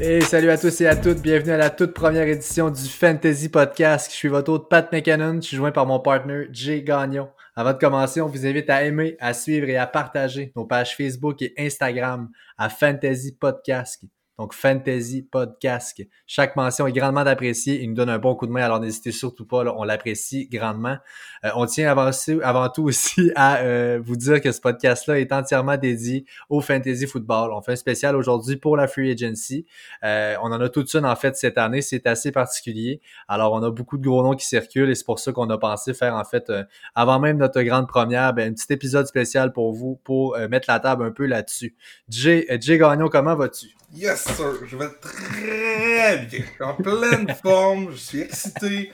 Et salut à tous et à toutes, bienvenue à la toute première édition du Fantasy Podcast. Je suis votre hôte Pat McKinnon, je suis joint par mon partner Jay Gagnon. Avant de commencer, on vous invite à aimer, à suivre et à partager nos pages Facebook et Instagram à Fantasy Podcast. Donc, Fantasy Podcast. Chaque mention est grandement appréciée. Il nous donne un bon coup de main, alors n'hésitez surtout pas, on l'apprécie grandement. Euh, on tient avant, avant, tout aussi à euh, vous dire que ce podcast-là est entièrement dédié au Fantasy Football. On fait un spécial aujourd'hui pour la Free Agency. Euh, on en a toute une en fait cette année, c'est assez particulier. Alors, on a beaucoup de gros noms qui circulent et c'est pour ça qu'on a pensé faire en fait, avant même notre grande première, ben, un petit épisode spécial pour vous, pour mettre la table un peu là-dessus. Jay, Jay Gagnon, comment vas-tu? Yes, Je vais très bien. Je suis en pleine forme. Je suis excité,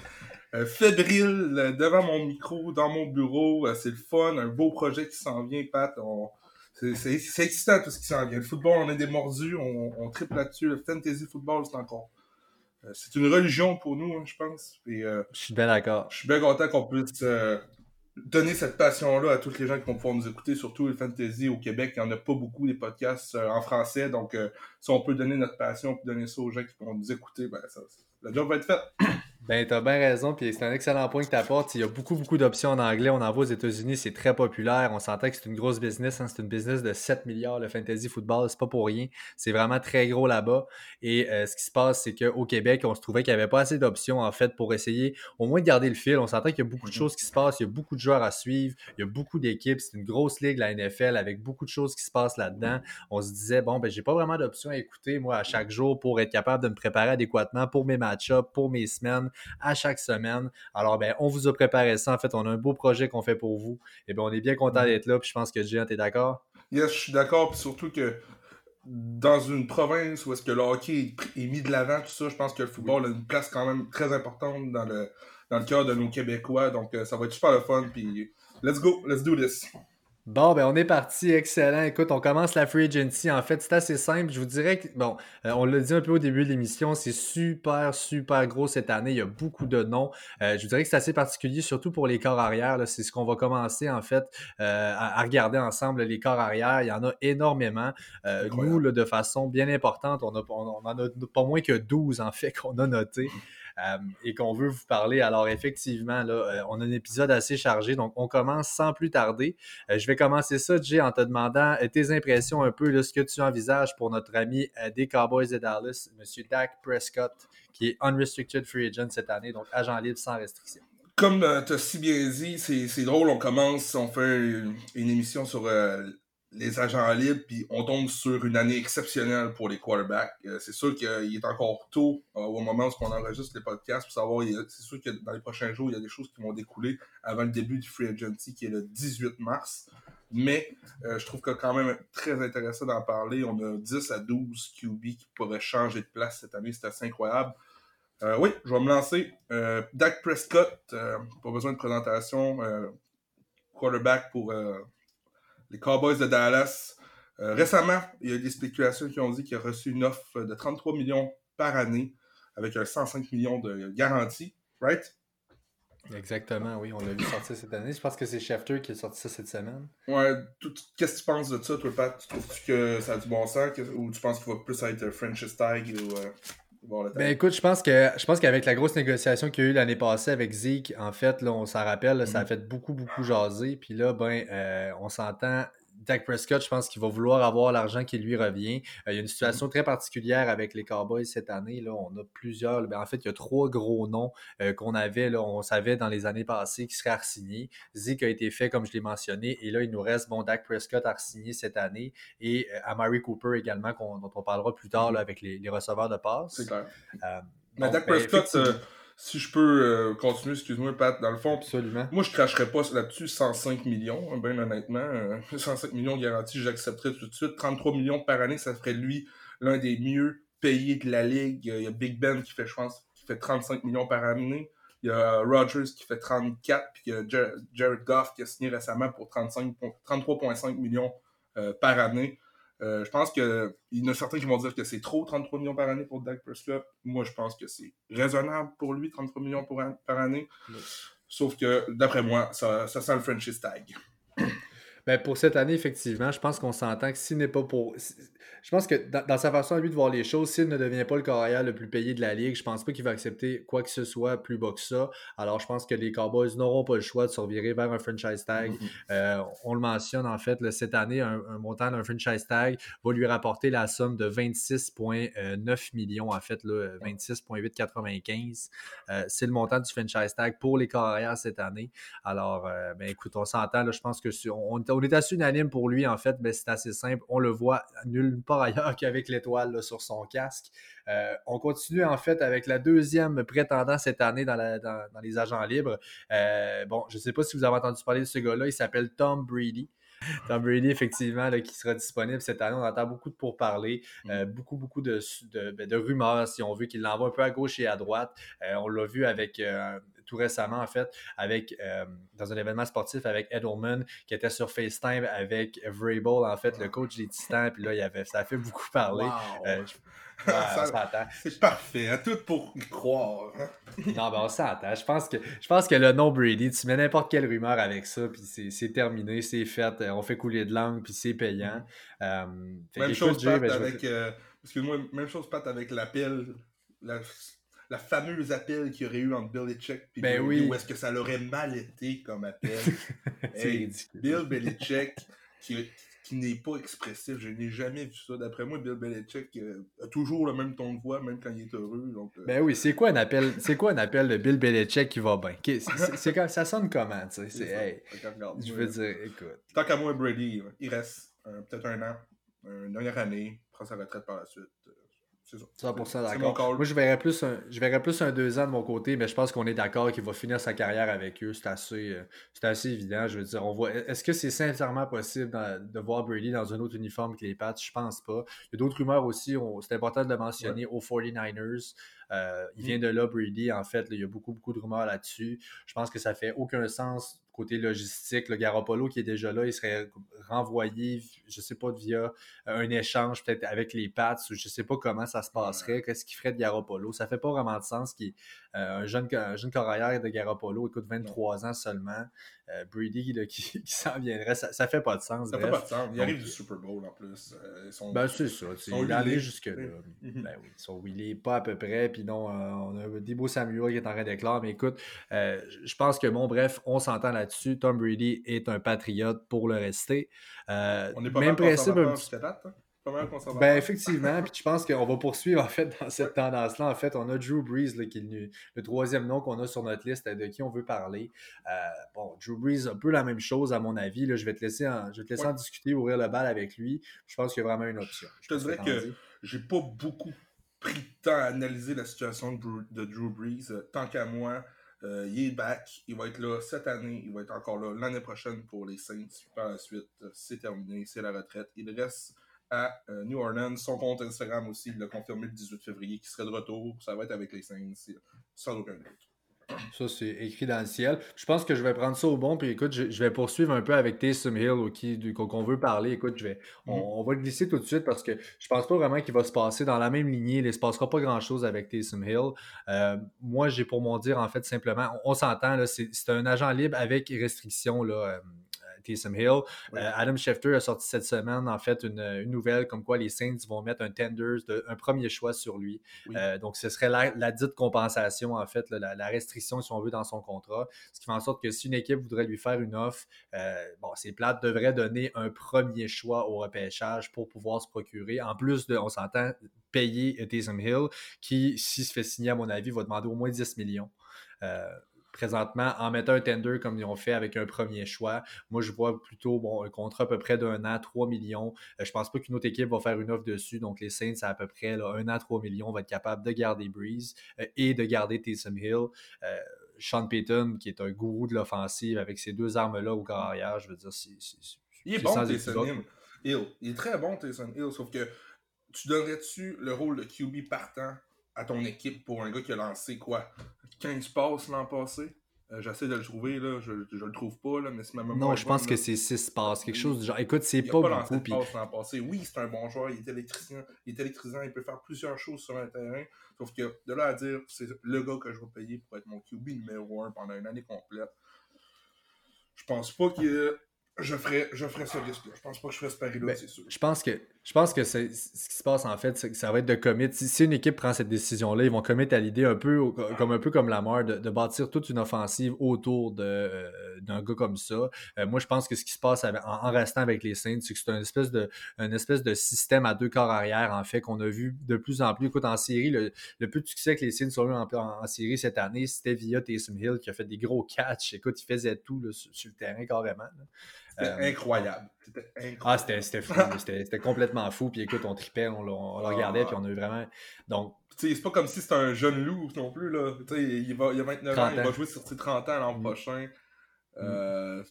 euh, fébrile euh, devant mon micro, dans mon bureau. Euh, c'est le fun. Un beau projet qui s'en vient, Pat. C'est excitant tout ce qui s'en vient. Le football, on est des mordus. On, on triple là-dessus. Le fantasy football, c'est encore. c'est une religion pour nous, hein, je pense. Et, je suis bien d'accord. Je suis bien content qu'on puisse donner cette passion-là à toutes les gens qui vont pouvoir nous écouter, surtout le fantasy au Québec. Il n'y en a pas beaucoup des podcasts euh, en français. Donc, euh, si on peut donner notre passion et donner ça aux gens qui vont nous écouter, ben, ça, la job va être faite. Ben, t'as bien raison, puis c'est un excellent point que tu apportes. Il y a beaucoup, beaucoup d'options en anglais. On en voit aux États-Unis, c'est très populaire. On s'entend que c'est une grosse business. Hein. C'est une business de 7 milliards, le fantasy football. C'est pas pour rien. C'est vraiment très gros là-bas. Et euh, ce qui se passe, c'est qu'au Québec, on se trouvait qu'il n'y avait pas assez d'options, en fait, pour essayer au moins de garder le fil. On s'entend qu'il y a beaucoup de mm-hmm. choses qui se passent. Il y a beaucoup de joueurs à suivre. Il y a beaucoup d'équipes. C'est une grosse ligue, la NFL, avec beaucoup de choses qui se passent là-dedans. On se disait, bon, ben, j'ai pas vraiment d'options à écouter, moi, à chaque jour pour être capable de me préparer adéquatement pour mes match-ups, pour mes semaines, à chaque semaine alors, ben, on vous a préparé ça. En fait, on a un beau projet qu'on fait pour vous. Et ben, on est bien content mm. d'être là. Puis je pense que Jean, t'es d'accord? Yes, je suis d'accord. Puis surtout que dans une province où est-ce que le hockey est mis de l'avant, tout ça, je pense que le football a une place quand même très importante dans le, dans le cœur de nos Québécois. Donc, euh, ça va être super le fun. Puis, let's go, let's do this. Bon, ben on est parti, excellent. Écoute, on commence la free agency. En fait, c'est assez simple. Je vous dirais que, bon, euh, on l'a dit un peu au début de l'émission, c'est super, super gros cette année. Il y a beaucoup de noms. Euh, je vous dirais que c'est assez particulier, surtout pour les corps arrière. C'est ce qu'on va commencer, en fait, euh, à, regarder ensemble, les corps arrière. Il y en a énormément. nous, de façon bien importante, on, a, on, en a pas moins que 12, en fait, qu'on a noté. Euh, et qu'on veut vous parler. Alors effectivement, là, euh, on a un épisode assez chargé, donc on commence sans plus tarder. Euh, je vais commencer ça, Jay, en te demandant tes impressions un peu, de ce que tu envisages pour notre ami des Cowboys de Dallas, M. Dak Prescott, qui est unrestricted free agent cette année, donc agent libre sans restriction. Comme tu as si bien dit, c'est drôle, on commence, on fait une, émission sur les agents libres, puis on tombe sur une année exceptionnelle pour les quarterbacks. Euh, c'est sûr qu'il est encore tôt euh, au moment où on enregistre les podcasts pour savoir, c'est sûr que dans les prochains jours, il y a des choses qui vont découler avant le début du Free Agency qui est le 18 mars. Mais euh, je trouve que quand même très intéressant d'en parler. On a 10 à 12 QB qui pourraient changer de place cette année. C'est assez incroyable. oui, je vais me lancer. Dak Prescott, pas besoin de présentation. quarterback pour les Cowboys de Dallas. Euh, récemment, il y a des spéculations qui ont dit qu'il a reçu une offre de 33 millions par année avec un 105 millions de garantie, right? Exactement, oui, on l'a vu sortir cette année. Je pense que c'est Schefter qui a sorti ça cette semaine. Ouais, qu'est-ce que tu penses de ça, toi, Pat? Tu trouves que ça a du bon sens ou tu penses qu'il va plus être French Tag ou. Euh, ben écoute, je pense que je pense qu'avec la grosse négociation qu'il y a eu l'année passée avec Zeke, en fait, là, on s'en rappelle, ça a mm-hmm. fait beaucoup, beaucoup jaser. Puis là, ben, euh, on s'entend, Dak Prescott, je pense qu'il va vouloir avoir l'argent qui lui revient. Euh, il y a une situation très particulière avec les Cowboys cette année. Là. On a plusieurs. Ben, en fait, il y a trois gros noms euh, qu'on avait, là, on savait dans les années passées qui seraient signés. Zeke a été fait, comme je l'ai mentionné. Et là, il nous reste bon Dak Prescott à signer cette année. Et euh, Amari Cooper également, dont on parlera plus tard avec les, receveurs de passe. C'est clair. Mais Dak ben, Prescott si je peux euh, continuer, excuse-moi, Pat, dans le fond. Absolument. Moi, je cracherais pas là-dessus 105 millions, hein, bien honnêtement. 105 euh, millions garantis, j'accepterais tout de suite. 33 millions par année, ça ferait lui l'un des mieux payés de la ligue. Il y a Big Ben qui fait, je pense, qui fait 35 millions par année. Il y a Rogers qui fait 34, puis il y a Jared Goff qui a signé récemment pour 33,5 millions euh, par année. Euh, je pense qu'il y en a certains qui vont dire que c'est trop, 33 millions par année pour Dak Prescott. Moi, je pense que c'est raisonnable pour lui, 33 millions par année. Sauf que, d'après moi, ça, ça sent le franchise tag. Ben pour cette année, effectivement, je pense qu'on s'entend que s'il n'est pas pour. Je pense que dans, sa façon à lui de voir les choses, s'il ne devient pas le carrière le plus payé de la ligue, je pense pas qu'il va accepter quoi que ce soit plus bas que ça. Alors je pense que les Cowboys n'auront pas le choix de se revirer vers un franchise tag. Euh, on le mentionne en fait, cette année, un, montant d'un franchise tag va lui rapporter la somme de 26,9 millions, en fait, 26,895. Euh, c'est le montant du franchise tag pour les carrières cette année. Alors, euh, ben écoute, on s'entend, je pense que on, on, est assez unanime pour lui, en fait, mais c'est assez simple. On le voit nulle part ailleurs qu'avec l'étoile sur son casque. Euh, on continue, en fait, avec la deuxième prétendant cette année dans, les agents libres. Euh, bon, je ne sais pas si vous avez entendu parler de ce gars-là. Il s'appelle Tom Brady. Tom Brady, effectivement, qui sera disponible cette année. On entend beaucoup de pourparlers, mm. euh, beaucoup, beaucoup de, ben, de, rumeurs, si on veut, qu'il l'envoie un peu à gauche et à droite. on l'a vu avec tout récemment, en fait, avec euh, dans un événement sportif avec Edelman, qui était sur FaceTime avec Vrabel, en fait, le coach des Titans. Puis là, il avait, ça a fait beaucoup parler. Euh, c'est parfait, hein, tout pour y croire. Hein. non, ben on s'entend. Je pense, que, je pense que le nom Brady, tu mets n'importe quelle rumeur avec ça, puis c'est terminé, c'est fait, on fait couler de langue, puis c'est payant. Euh, même, chose, Pat, avec, excuse-moi, même chose, Pat, avec l'appel, la, la fameuse appel qu'il y aurait eu entre Belichick et ben oui. où est-ce que ça l'aurait mal été comme appel. Bill Belichick qui, qui n'est pas expressif. Je n'ai jamais vu ça. D'après moi, Bill Belichick euh, a toujours le même ton de voix, même quand il est heureux. Donc, euh. Ben oui, c'est quoi un appel C'est quoi un appel de Bill Belichick qui va bien? C'est, Ça sonne comment tu sais? Hey, Je veux dire, écoute. Tant qu'à moi, Brady, il reste peut-être un an, une dernière année, prend sa retraite par la suite. Euh, c'est ça. 100% d'accord. Moi, je verrais, plus un, je verrais plus un deux ans de mon côté, mais je pense qu'on est d'accord qu'il va finir sa carrière avec eux. C'est assez, euh, assez évident. Je veux dire, on voit. Est-ce que c'est sincèrement possible de voir Brady dans un autre uniforme que les Pats? Je pense pas. Il y a d'autres rumeurs aussi. C'est important de le mentionner aux 49ers. Euh, il mm. vient de là, Brady. En fait, il y a beaucoup, beaucoup de rumeurs là-dessus. Je pense que ça fait aucun sens côté logistique, le Garoppolo qui est déjà là, il serait renvoyé, je sais pas, via un échange peut-être avec les Pats, ou je sais pas comment ça se passerait, qu'est-ce qu'il ferait de Garoppolo. Ça fait pas vraiment de sens qu'il euh, un jeune, un jeune de Garoppolo, écoute, 23 ans seulement. Euh, Brady qui, s'en viendrait, ça, ça fait pas de sens. Ça fait pas de sens. Il arrive du Super Bowl en plus. Euh, ben, c'est ça. il est allé jusque-là. Ben oui, sont est pas à peu près. Puis non, on a Debo Samuel qui est en train d'éclore. Mais écoute, je pense que bon, bref, on s'entend là-dessus. Tom Brady est un patriote pour le rester. on est pas même principe. Un petit... Ben effectivement, puis je pense qu'on va poursuivre en fait dans cette tendance-là. En fait, on a Drew Brees, qui est le, troisième nom qu'on a sur notre liste de qui on veut parler. Euh, bon, Drew Brees, un peu la même chose à mon avis. Là, je vais te laisser, en, je vais te laisser en discuter, ouvrir le bal avec lui. Je pense qu'il y a vraiment une option. Je te dirais que j'ai pas beaucoup pris de temps à analyser la situation de Drew, Brees. Euh, tant qu'à moi, euh, il est back, il va être là cette année, il va être encore là l'année prochaine pour les Saints. Par la suite, c'est terminé, c'est la retraite. Il reste à euh, New Orleans. Son compte Instagram aussi, il l'a confirmé le 18 février, qui serait de retour. Ça va être avec les Saints, sans aucun doute. Ça, c'est écrit dans le ciel. Je pense que je vais prendre ça au bon. Puis écoute, je, vais poursuivre un peu avec Taysom Hill qu'on veut parler. Écoute, je vais, on, mm-hmm. va le glisser tout de suite parce que je pense pas vraiment qu'il va se passer dans la même lignée. Il ne se passera pas grand-chose avec Taysom Hill. Euh, moi, j'ai pour mon dire, en fait, simplement, on, s'entend, c'est un agent libre avec restriction. Là, euh, Taysom Hill. Euh, Adam Schefter a sorti cette semaine, en fait, une, nouvelle comme quoi les Saints vont mettre un tender, un premier choix sur lui. Euh, donc, ce serait la, dite compensation, en fait, la, restriction, si on veut, dans son contrat. Ce qui fait en sorte que si une équipe voudrait lui faire une offre, euh, bon, ces plates devraient donner un premier choix au repêchage pour pouvoir se procurer. En plus de, on s'entend, payer Taysom Hill, qui, s'il se fait signer, à mon avis, va demander au moins 10 millions présentement, en mettant un tender comme ils ont fait avec un premier choix, moi, je vois plutôt bon, un contrat à peu près d'un an, 3 millions. Euh, je pense pas qu'une autre équipe va faire une offre dessus. Donc, les Saints, à, peu près un an, 3 millions, vont être capables de garder Breeze euh, et de garder Taysom Hill. Euh, Sean Payton, qui est un gourou de l'offensive avec ces deux armes-là au carrière, je veux dire, c'est. Il est bon, Taysom Hill. Il est très bon, Taysom Hill, sauf que tu donnerais-tu le rôle de QB partant à ton équipe pour un gars qui a lancé quoi? 15 passes l'an passé? Euh, J'essaie de le trouver, là. Je, je le trouve pas, là, mais c'est ma Non, je pense que c'est 6 passes, quelque chose du genre. Écoute, c'est pas, pas beaucoup. Puis... l'an passé. Oui, c'est un bon joueur, il est électrisant, il est électrisant, il peut faire plusieurs choses sur un terrain. Sauf que de là à dire, c'est le gars que je vais payer pour être mon QB numéro 1 pendant une année complète, je pense pas je ferais, je ferais ce risque-là. Je pense pas que je ferais ce pari-là, Ben, c'est sûr. Je pense que, je pense que c'est- ce qui se passe en fait, c'est que ça va être de commit. Si, une équipe prend cette décision-là, ils vont commit à l'idée un peu comme un peu comme Lamar de, de bâtir toute une offensive autour euh, d'un gars comme ça. Euh, moi, je pense que ce qui se passe en, restant avec les Saints, c'est que c'est une espèce de, une espèce de système à deux corps arrière en fait qu'on a vu de plus en plus. Écoute, en série, le, le plus de succès que les Saints ont eu en, en- série cette année, c'était via Taysom Hill qui a fait des gros catchs. Écoute, il faisait tout là, sur, le terrain carrément. C'était Euh, incroyable. C'était incroyable. ah, c'était fou. C'était complètement fou. Puis écoute, on tripait, on, le- on le regardait, Ah. puis on a eu vraiment. Donc, c'est pas comme si c'était un jeune loup non plus, là. Il, va, il a 29 ans, 30 il va ans. jouer sur ses 30 ans l'an Mm. prochain. Euh,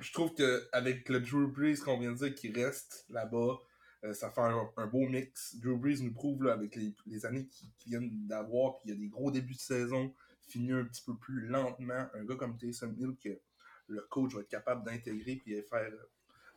je trouve qu'avec le Drew Brees qu'on vient de dire qui reste là-bas, euh, ça fait un, un beau mix. Drew Brees nous prouve là, avec les, les années qu'il qu'il vient d'avoir, qu'il y a des gros débuts de saison, finit un petit peu plus lentement. Un gars comme Taysom Hill que le coach va être capable d'intégrer puis faire euh,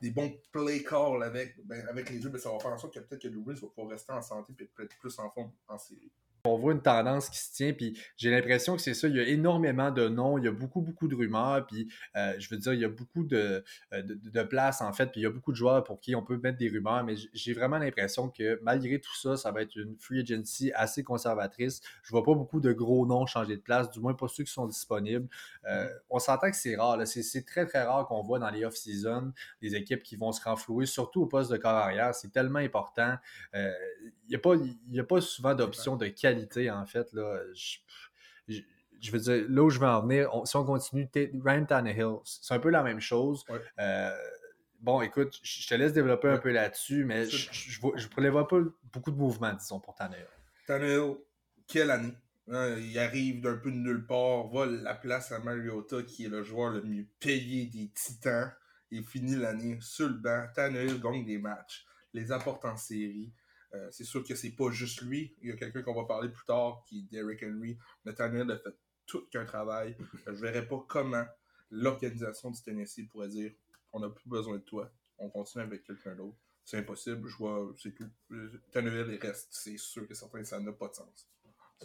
des bons play calls avec, ben, avec les deux, ben, ça va faire en sorte que peut-être que Drew Brees va pouvoir rester en santé et peut-être plus en forme en série. On voit une tendance qui se tient, puis j'ai l'impression que c'est ça. Il y a énormément de noms, il y a beaucoup, beaucoup de rumeurs, puis euh, je veux dire, il y a beaucoup de, euh, de, de places, en fait, puis il y a beaucoup de joueurs pour qui on peut mettre des rumeurs, mais j'ai vraiment l'impression que malgré tout ça, ça va être une free agency assez conservatrice. Je vois pas beaucoup de gros noms changer de place, du moins pas ceux qui sont disponibles. Euh, on s'entend que c'est rare, c'est très, très rare qu'on voit dans les off-season des équipes qui vont se renflouer, surtout au poste de corps arrière. C'est tellement important. Euh, Il n'y a, pas- y a pas souvent d'options de qualité, en fait. Là. Je, je- je veux dire, là où je veux en venir, on- si on continue, Ryan Tannehill, c'est un peu la même chose. Ouais. Euh, bon, écoute, je te laisse développer un peu là-dessus, mais je ne prévois pas beaucoup de mouvements, disons, pour Tannehill. Tannehill, quelle année? Hein, il arrive d'un peu de nulle part, vole la place à Mariota, qui est le joueur le mieux payé des Titans. Il finit l'année sur le banc. Tannehill gagne des matchs, les apporte en série. Euh, c'est sûr que c'est pas juste lui. Il y a quelqu'un qu'on va parler plus tard, qui est Derrick Henry. Mais Tannehill a fait tout qu'un travail. Je verrais pas comment l'organisation du Tennessee pourrait dire on n'a plus besoin de toi, on continue avec quelqu'un d'autre. C'est impossible, je vois, c'est tout. Euh, Tannehill il reste, c'est sûr que certain, ça n'a pas de sens.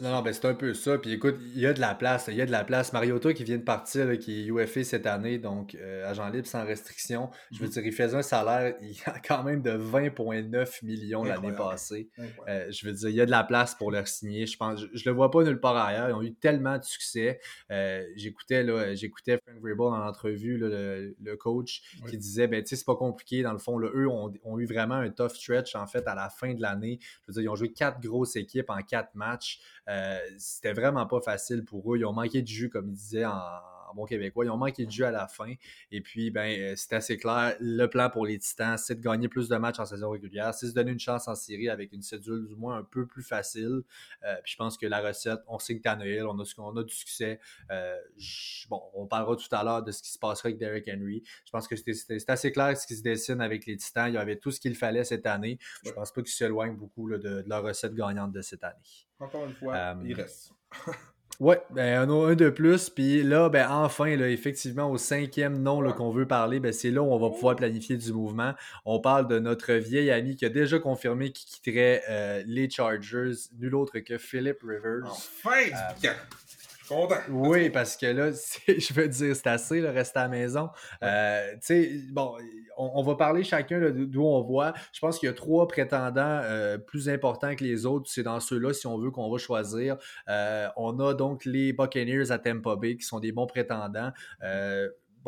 Non, non, ben c'est un peu ça. Puis écoute, il y a de la place. Il y a de la place. Mariota qui vient de partir, là, qui est UFA cette année, donc euh, agent libre sans restriction. Je veux Mhm. dire, il faisait un salaire il a quand même de 20,9 millions l'année passée. Euh, je veux dire, il y a de la place pour le signer. Je pense, je, je le vois pas nulle part ailleurs. Ils ont eu tellement de succès. Euh, j'écoutais là, j'écoutais Frank Vrabel en entrevue, là, le, le coach, Oui. qui disait, ben tu sais, c'est pas compliqué. Dans le fond, là, eux ont, ont eu vraiment un tough stretch en fait à la fin de l'année. Je veux dire, ils ont joué quatre grosses équipes en quatre matchs. Euh, c'était vraiment pas facile pour eux. Ils ont manqué de jus, comme ils disaient en, en bon québécois. Ils ont manqué de jus à la fin. Et puis, ben, euh, c'est assez clair. Le plan pour les Titans, c'est de gagner plus de matchs en saison régulière. C'est de se donner une chance en série avec une cédule du moins un peu plus facile. Euh, puis je pense que la recette, on signe Tannehill, on a, on a du succès. Euh, bon, on parlera tout à l'heure de ce qui se passera avec Derrick Henry. Je pense que c'est assez clair ce qui se dessine avec les Titans. Il y avait tout ce qu'il fallait cette année. Je pense pas qu'ils s'éloignent beaucoup là, de, de leur recette gagnante de cette année. Encore une fois, Euh, il reste. Ouais, ben un, un de plus. Puis là, ben enfin, là, effectivement, au cinquième nom qu'on veut parler, ben c'est là où on va pouvoir planifier du mouvement. On parle de notre vieil ami qui a déjà confirmé qu'il quitterait euh, les Chargers, nul autre que Philip Rivers. Enfin, Euh, suis content. Oui, parce que là, je veux dire, c'est assez, le rester à la maison. Euh, tu sais, bon, on, on va parler chacun d'où on voit. Je pense qu'il y a trois prétendants euh, plus importants que les autres. C'est dans ceux-là, si on veut, qu'on va choisir. Euh, on a donc les Buccaneers à Tampa Bay, qui sont des bons prétendants.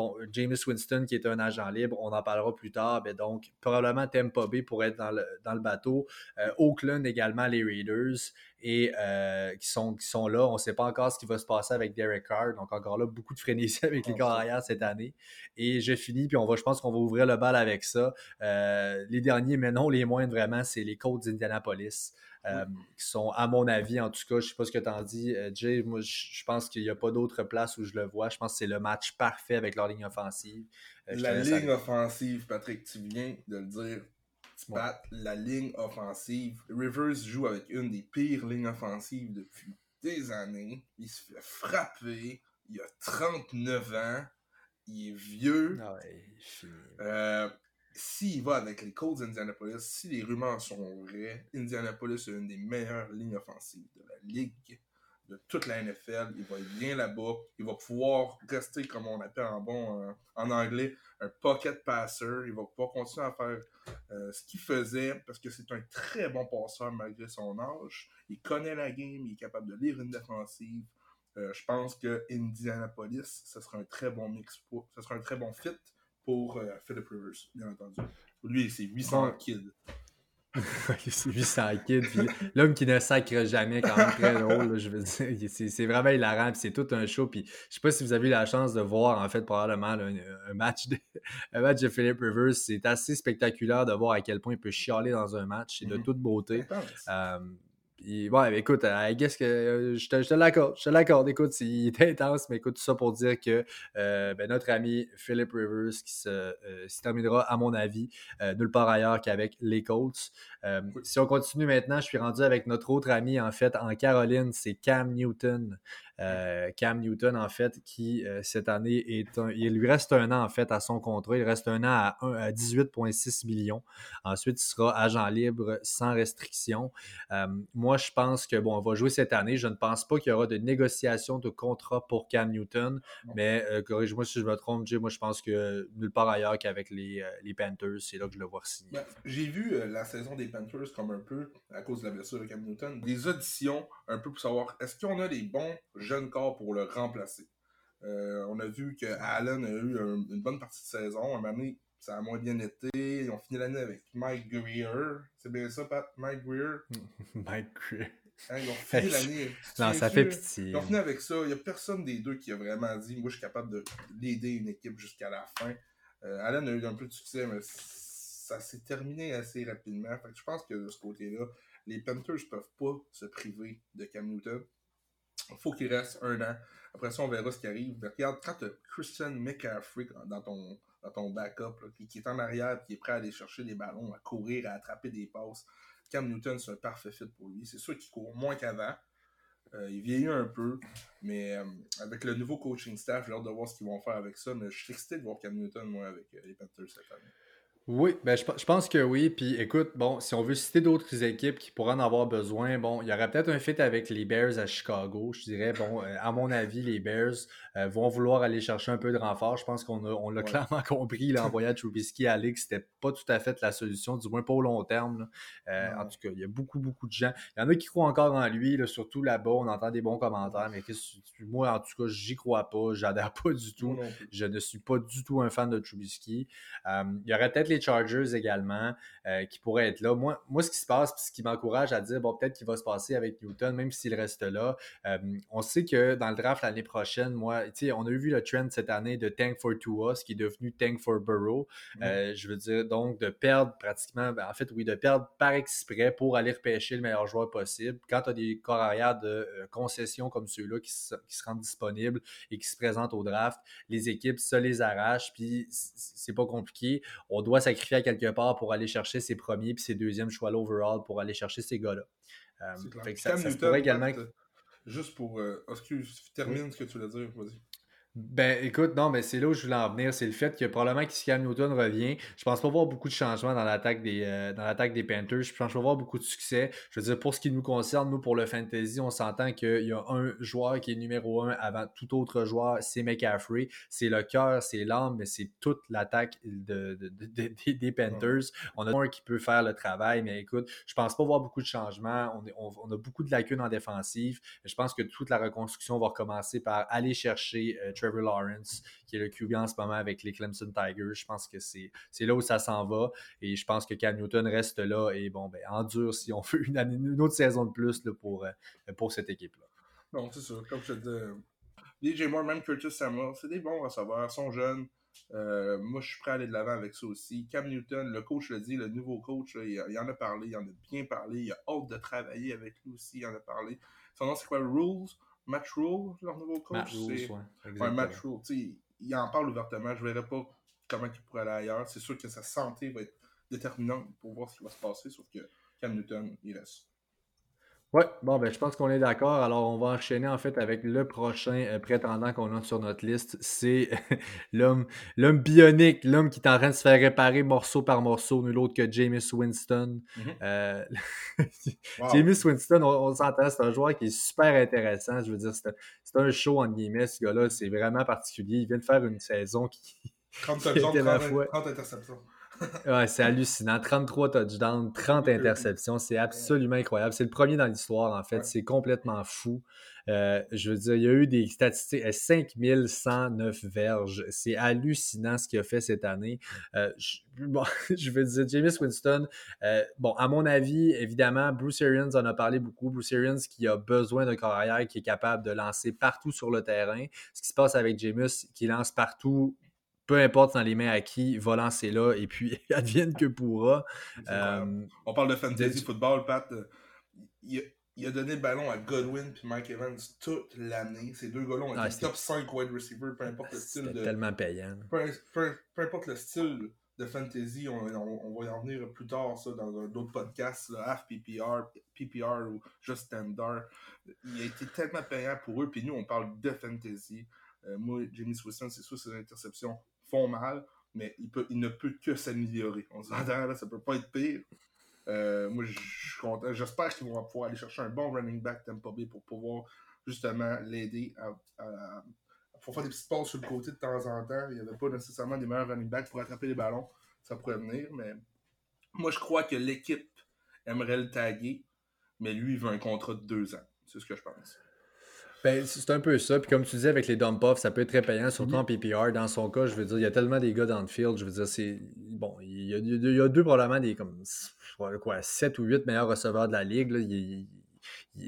Bon, Jameis Winston, qui est un agent libre, on en parlera plus tard. Mais donc, probablement Tampa Bay pour être dans le, dans le bateau. Euh, Oakland également, les Raiders et euh, qui, sont, qui sont là. On ne sait pas encore ce qui va se passer avec Derek Carr. Donc, encore là, beaucoup de frénésie avec les corps arrière cette année. Et je finis, puis on va, je pense qu'on va ouvrir le bal avec ça. Euh, les derniers, mais non les moindres vraiment, c'est les Colts d'Indianapolis. Euh, qui sont, à mon avis, en tout cas, je sais pas ce que tu en dis, euh, Jay, moi, je pense qu'il n'y a pas d'autre place où je le vois. Je pense que c'est le match parfait avec leur ligne offensive. Euh, La ligne offensive, Patrick, tu viens de le dire. Tu Ouais. la ligne offensive. Rivers joue avec une des pires lignes offensives depuis des années. Il se fait frapper. Il a 39 ans. Il est vieux. Ah ouais. Euh, S'il va avec les Colts d'Indianapolis, si les rumeurs sont vraies, Indianapolis a une des meilleures lignes offensives de la ligue, de toute la NFL. Il va être bien là-bas. Il va pouvoir rester, comme on appelle en bon euh, en anglais, un pocket passer. Il va pouvoir continuer à faire euh, ce qu'il faisait parce que c'est un très bon passeur malgré son âge. Il connaît la game, il est capable de lire une défensive. Euh, je pense que Indianapolis, ce sera un très bon mix, pour, ce sera un très bon fit pour euh, Philip Rivers, bien entendu. Lui, c'est 800 kids. c'est 800 kids. l'homme qui ne sacre jamais, quand même très drôle. je veux dire, c'est vraiment hilarant. c'est tout un show. Puis je sais pas si vous avez eu la chance de voir, en fait, probablement un, match, de, un match de Philip Rivers. C'est assez spectaculaire de voir à quel point il peut chialer dans un match. C'est de mm-hmm. toute beauté. Ouais, écoute, I guess que euh, je te, l'accorde. Je te l'accorde. Écoute, il est intense, mais écoute, tout ça pour dire que euh, ben, notre ami Philip Rivers, qui se, euh, terminera, à mon avis, nulle part ailleurs qu'avec les Colts. Si on continue maintenant, je suis rendu avec notre autre ami, en fait, en Caroline, c'est Cam Newton. Euh, Cam Newton, en fait, qui euh, cette année est un, il lui reste un an en fait à son contrat. Il reste un an à, à 18,6 millions. Ensuite, il sera agent libre sans restriction. Euh, moi, je pense que bon, on va jouer cette année. Je ne pense pas qu'il y aura de négociation de contrat pour Cam Newton, mais corrige-moi si je me trompe, Jay. Moi, je pense que nulle part ailleurs qu'avec les, les, Panthers, c'est là que je le vois signer. Ben, j'ai vu la saison des Panthers comme un peu, à cause de la blessure de Cam Newton, des auditions un peu pour savoir est-ce qu'on a des bons jeune corps pour le remplacer. Euh, on a vu que Allen a eu une bonne partie de saison. Un moment donné, ça a moins bien été. Ils ont fini l'année avec Mike Greer. C'est bien ça, Pat? Mike Greer? Mike Greer. Hein, ils ont fini l'année. non, ça fait pitié. Ils ont fini avec ça. Il n'y a personne des deux qui a vraiment dit Moi, je suis capable de l'aider une équipe jusqu'à la fin. Euh, Allen a eu un peu de succès, mais ça s'est terminé assez rapidement. je pense que de ce côté-là, les Panthers ne peuvent pas se priver de Cam Newton. Il faut qu'il reste un an. Après ça, on verra ce qui arrive. regarde, quand tu as Christian McCaffrey dans ton, dans ton backup, qui, est en arrière, qui est prêt à aller chercher les ballons, à courir, à attraper des passes, Cam Newton, c'est un parfait fit pour lui. C'est sûr qu'il court moins qu'avant. Euh, il vieillit un peu, mais euh, avec le nouveau coaching staff, j'ai hâte de voir ce qu'ils vont faire avec ça. Mais je suis excité de voir Cam Newton, moi, avec euh, les Panthers cette année. Oui, ben je, pense que oui. Puis écoute, bon, si on veut citer d'autres équipes qui pourraient en avoir besoin, bon, il y aurait peut-être un fit avec les Bears à Chicago. Je dirais, bon, euh, à mon avis, les Bears euh, vont vouloir aller chercher un peu de renfort. Je pense qu'on on l'a clairement compris là, en voyant Trubisky à Ligue, c'était pas tout à fait la solution, du moins pas au long terme. Euh, en tout cas, il y a beaucoup, beaucoup de gens. Il y en a qui croient encore en lui, là, surtout là-bas. On entend des bons commentaires, mais moi, en tout cas, j'y crois pas. J'adhère pas du tout. Je ne suis pas du tout un fan de Trubisky. il y aurait peut-être les Chargers également euh, qui pourraient être là. Moi, moi, ce qui se passe, ce qui m'encourage à dire, bon, peut-être qu'il va se passer avec Newton, même s'il reste là. Euh, on sait que dans le draft l'année prochaine, moi, tu sais, on a vu le trend cette année de Tank for Tua, ce qui est devenu Tank for Burrow. Mm. Euh, je veux dire, donc, de perdre pratiquement, ben, en fait, oui, de perdre par exprès pour aller repêcher le meilleur joueur possible. Quand tu as des corps arrière de concessions comme ceux-là qui, qui, se rendent disponibles et qui se présentent au draft, les équipes se les arrachent, puis c'est pas compliqué. On doit sacrifier à quelque part pour aller chercher ses premiers puis ses deuxièmes choix l'overall pour aller chercher ces gars-là. Euh, ça, ça pourrait également... Juste pour... Euh, excuse, termine ce que tu voulais dire, vas-y. Ben, écoute, non, mais c'est là où je voulais en venir. C'est le fait que probablement que si Cam Newton revient, je pense pas voir beaucoup de changements dans l'attaque des, euh, dans l'attaque des Panthers. Je pense pas voir beaucoup de succès. Je veux dire, pour ce qui nous concerne, nous, pour le fantasy, on s'entend qu'il y a un joueur qui est numéro un avant tout autre joueur, c'est McCaffrey. C'est le cœur, c'est l'âme, mais c'est toute l'attaque de, des Panthers. On a un qui peut faire le travail, mais écoute, je pense pas voir beaucoup de changements. On, on, a beaucoup de lacunes en défensive. Je pense que toute la reconstruction va recommencer par aller chercher euh, Trevor Lawrence, qui est le QB en ce moment avec les Clemson Tigers. Je pense que c'est là où ça s'en va. Et je pense que Cam Newton reste là et bon, ben, endure si on veut une, une autre saison de plus pour, euh, pour cette équipe-là. Non, c'est ça. Comme je te dis, DJ Moore, même Curtis Samuel, c'est des bons receveurs, ils sont jeunes. Euh, moi, je suis prêt à aller de l'avant avec ça aussi. Cam Newton, le coach le dit, le nouveau coach, il, en a parlé, il en a bien parlé. Il a hâte de travailler avec lui aussi, il en a parlé. Son nom, c'est quoi? Rules? Matt Rule, leur nouveau coach. Matt Rule, ouais, Matt Rule. Il en parle ouvertement. Je ne verrai pas comment il pourrait aller ailleurs. C'est sûr que sa santé va être déterminante pour voir ce qui va se passer, sauf que Cam Newton, il reste. Oui, bon, ben, je pense qu'on est d'accord. Alors, on va enchaîner en fait avec le prochain euh, prétendant qu'on a sur notre liste. C'est l'homme, l'homme bionique, l'homme qui est en train de se faire réparer morceau par morceau, nul autre que James Winston. Euh, James Winston, on, s'entend, c'est un joueur qui est super intéressant. Je veux dire, c'est un, show en guillemets, ce gars-là. C'est vraiment particulier. Il vient de faire une saison qui 30 touchdowns, 30 interceptions ouais, c'est hallucinant. 33 touchdowns, 30 interceptions. C'est absolument incroyable. C'est le premier dans l'histoire, en fait. C'est complètement fou. Euh, je veux dire, il y a eu des statistiques, 5109 euh, verges. C'est hallucinant ce qu'il a fait cette année. Euh, je, bon, je veux dire, James Winston, bon, à mon avis, évidemment, Bruce Arians en a parlé beaucoup. Bruce Arians qui a besoin d'un carrière qui est capable de lancer partout sur le terrain. Ce qui se passe avec James, qui lance partout peu importe dans les mains à qui, va lancer là et puis advienne que pourra. Euh, On parle de fantasy football, Pat. Euh, il, a, donné le ballon à Godwin puis Mike Evans toute l'année. Ces deux gars-là ont ah, été top 5 wide receivers, peu importe le style de. tellement payant. Peu, importe le style de fantasy, on, va y en venir plus tard ça, dans d'autres podcasts, là, half PPR, PPR ou juste standard. Il a été tellement payant pour eux, puis nous on parle de fantasy. Euh, moi, Jamie Winston, c'est sûr ses interceptions font mal, mais il, ne peut que s'améliorer. On se dit, là, ça peut pas être pire. Euh, moi, je suis content. J'espère qu'ils vont pouvoir aller chercher un bon running back Tampa Bay pour pouvoir justement l'aider à, Pour faire des petites passes sur le côté de temps en temps. Il n'y avait pas nécessairement des meilleurs running backs pour attraper les ballons. Ça pourrait venir, mais moi, je crois que l'équipe aimerait le taguer, mais lui, il veut un contrat de deux ans. C'est ce que je pense. Ben, c'est un peu ça. Puis comme tu disais, avec les dump-offs, ça peut être très payant, surtout en PPR. Dans son cas, je veux dire, il y a tellement des gars dans le field. Je veux dire, c'est. Bon, il y, a, il y a deux probablement des comme quoi, 7 ou 8 meilleurs receveurs de la ligue. Là. Il,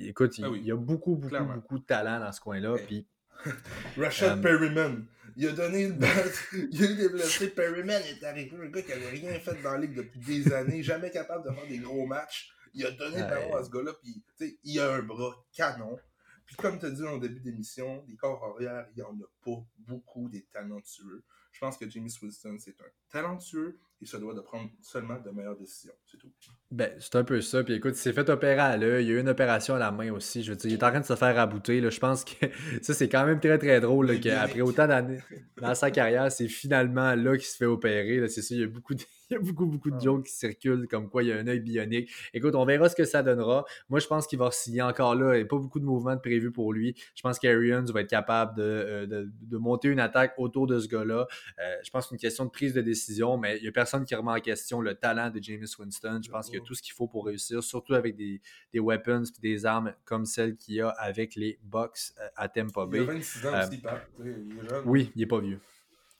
écoute, ah il, y a beaucoup, beaucoup, beaucoup de talent dans ce coin-là. Puis. Rashad euh, Perryman. Il a donné une base. il a eu des blessés. Perryman est arrivé, un gars qui avait rien fait dans la ligue depuis des années, jamais capable de faire des gros matchs. Il a donné le ballon à ce gars-là, puis il a un bras canon. Puis comme tu as dit en début d'émission, des corps arrière, il n'y en a pas beaucoup des talentueux. Je pense que Jamie Winston, c'est un talentueux et se doit de prendre seulement de meilleures décisions. C'est tout. Ben, c'est un peu ça. Puis écoute, il s'est fait opérer à l'œil. Il y a eu une opération à la main aussi. Je veux dire, il est en train de se faire rabouter. Là. Je pense que ça, c'est quand même très, très drôle qu'après autant d'années dans sa carrière, c'est finalement là qu'il se fait opérer. C'est ça, il y a beaucoup de il y a beaucoup, beaucoup de ah. jokes qui circulent comme quoi il y a un œil bionique. Écoute, on verra ce que ça donnera. Moi, je pense qu'il va signer encore là. Il n'y a pas beaucoup de mouvements prévus pour lui. Je pense qu'Arians va être capable euh, de, de, monter une attaque autour de ce gars-là. Euh, je pense que c'est une question de prise de décision, mais il n'y a personne qui remet en question le talent de James Winston. Je pense qu'il y a tout ce qu'il faut pour réussir, surtout avec des, des weapons et des armes comme celles qu'il y a avec les Bucks euh, à Tampa Bay. Il a 26 ans aussi, Oui, il n'est pas vieux.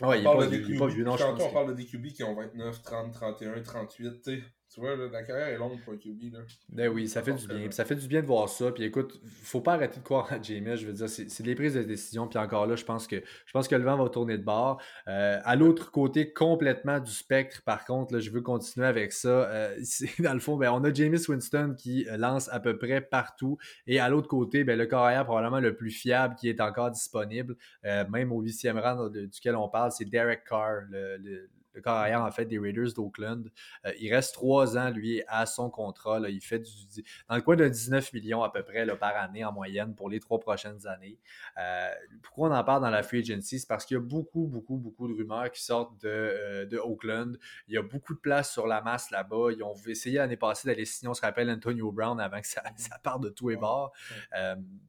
Ouais, il, on parle de DQB qui ont 29, 30, 31, 38, tu sais. Tu vois, la carrière est longue pour un QB. Ben oui, ça fait du bien. ça fait du bien de voir ça. Puis écoute, faut pas arrêter de croire à Jamie. Je veux dire, c'est des prises de décision. Puis encore là, je pense que je pense que le vent va tourner de bord. Euh, à l'autre côté, complètement du spectre, par contre, là, je veux continuer avec ça. Euh, dans le fond, ben, on a James Winston qui euh, lance à peu près partout. Et à l'autre côté, ben, le carrière probablement le plus fiable qui est encore disponible, même au huitième rang duquel on parle, c'est Derek Carr, le corps arrière en fait des Raiders d'Oakland. Euh, il reste trois ans, lui, à son contrat. Là. Il fait du, dans le coin de 19 millions à peu près là, par année en moyenne pour les trois prochaines années. Euh, pourquoi on en parle dans la free agency? C'est parce qu'il y a beaucoup, beaucoup, beaucoup de rumeurs qui sortent de, euh, de Oakland. Il y a beaucoup de place sur la masse là-bas. Ils ont essayé l'année passée d'aller signer, on se rappelle, Antonio Brown avant que ça, ça parte de tous les bords.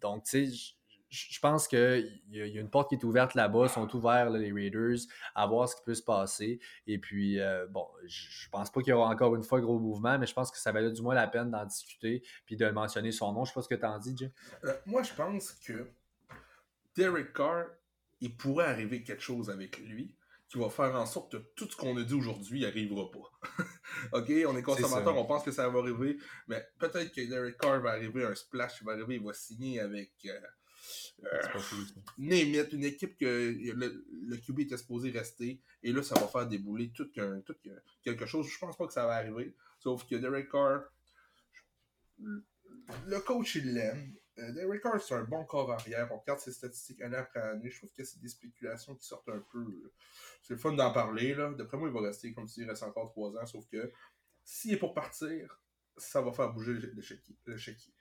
donc, tu sais, je pense qu'il y, a une porte qui est ouverte là-bas, sont ouverts les Raiders à voir ce qui peut se passer. Et puis, euh, bon, je pense pas qu'il y aura encore une fois gros mouvement, mais je pense que ça valait du moins la peine d'en discuter puis de mentionner son nom. Je sais pas ce que tu en dis, Jim. Euh, moi, je pense que Derek Carr, il pourrait arriver quelque chose avec lui qui va faire en sorte que tout ce qu'on a dit aujourd'hui n'arrivera pas. OK, on est consommateur, on pense que ça va arriver, mais peut-être que Derek Carr va arriver, un splash va arriver, il va signer avec... Euh, euh, une équipe que le, le QB était supposé rester, et là, ça va faire débouler tout, tout quelque chose. Je pense pas que ça va arriver. Sauf que Derek Carr, le coach, il l'aime. Euh, Derek Carr, c'est un bon corps arrière. On regarde ses statistiques année après année. Je trouve que c'est des spéculations qui sortent un peu. C'est le fun d'en parler. là. D'après moi, il va rester comme s'il reste encore trois ans. Sauf que s'il est pour partir, ça va faire bouger le chéquier.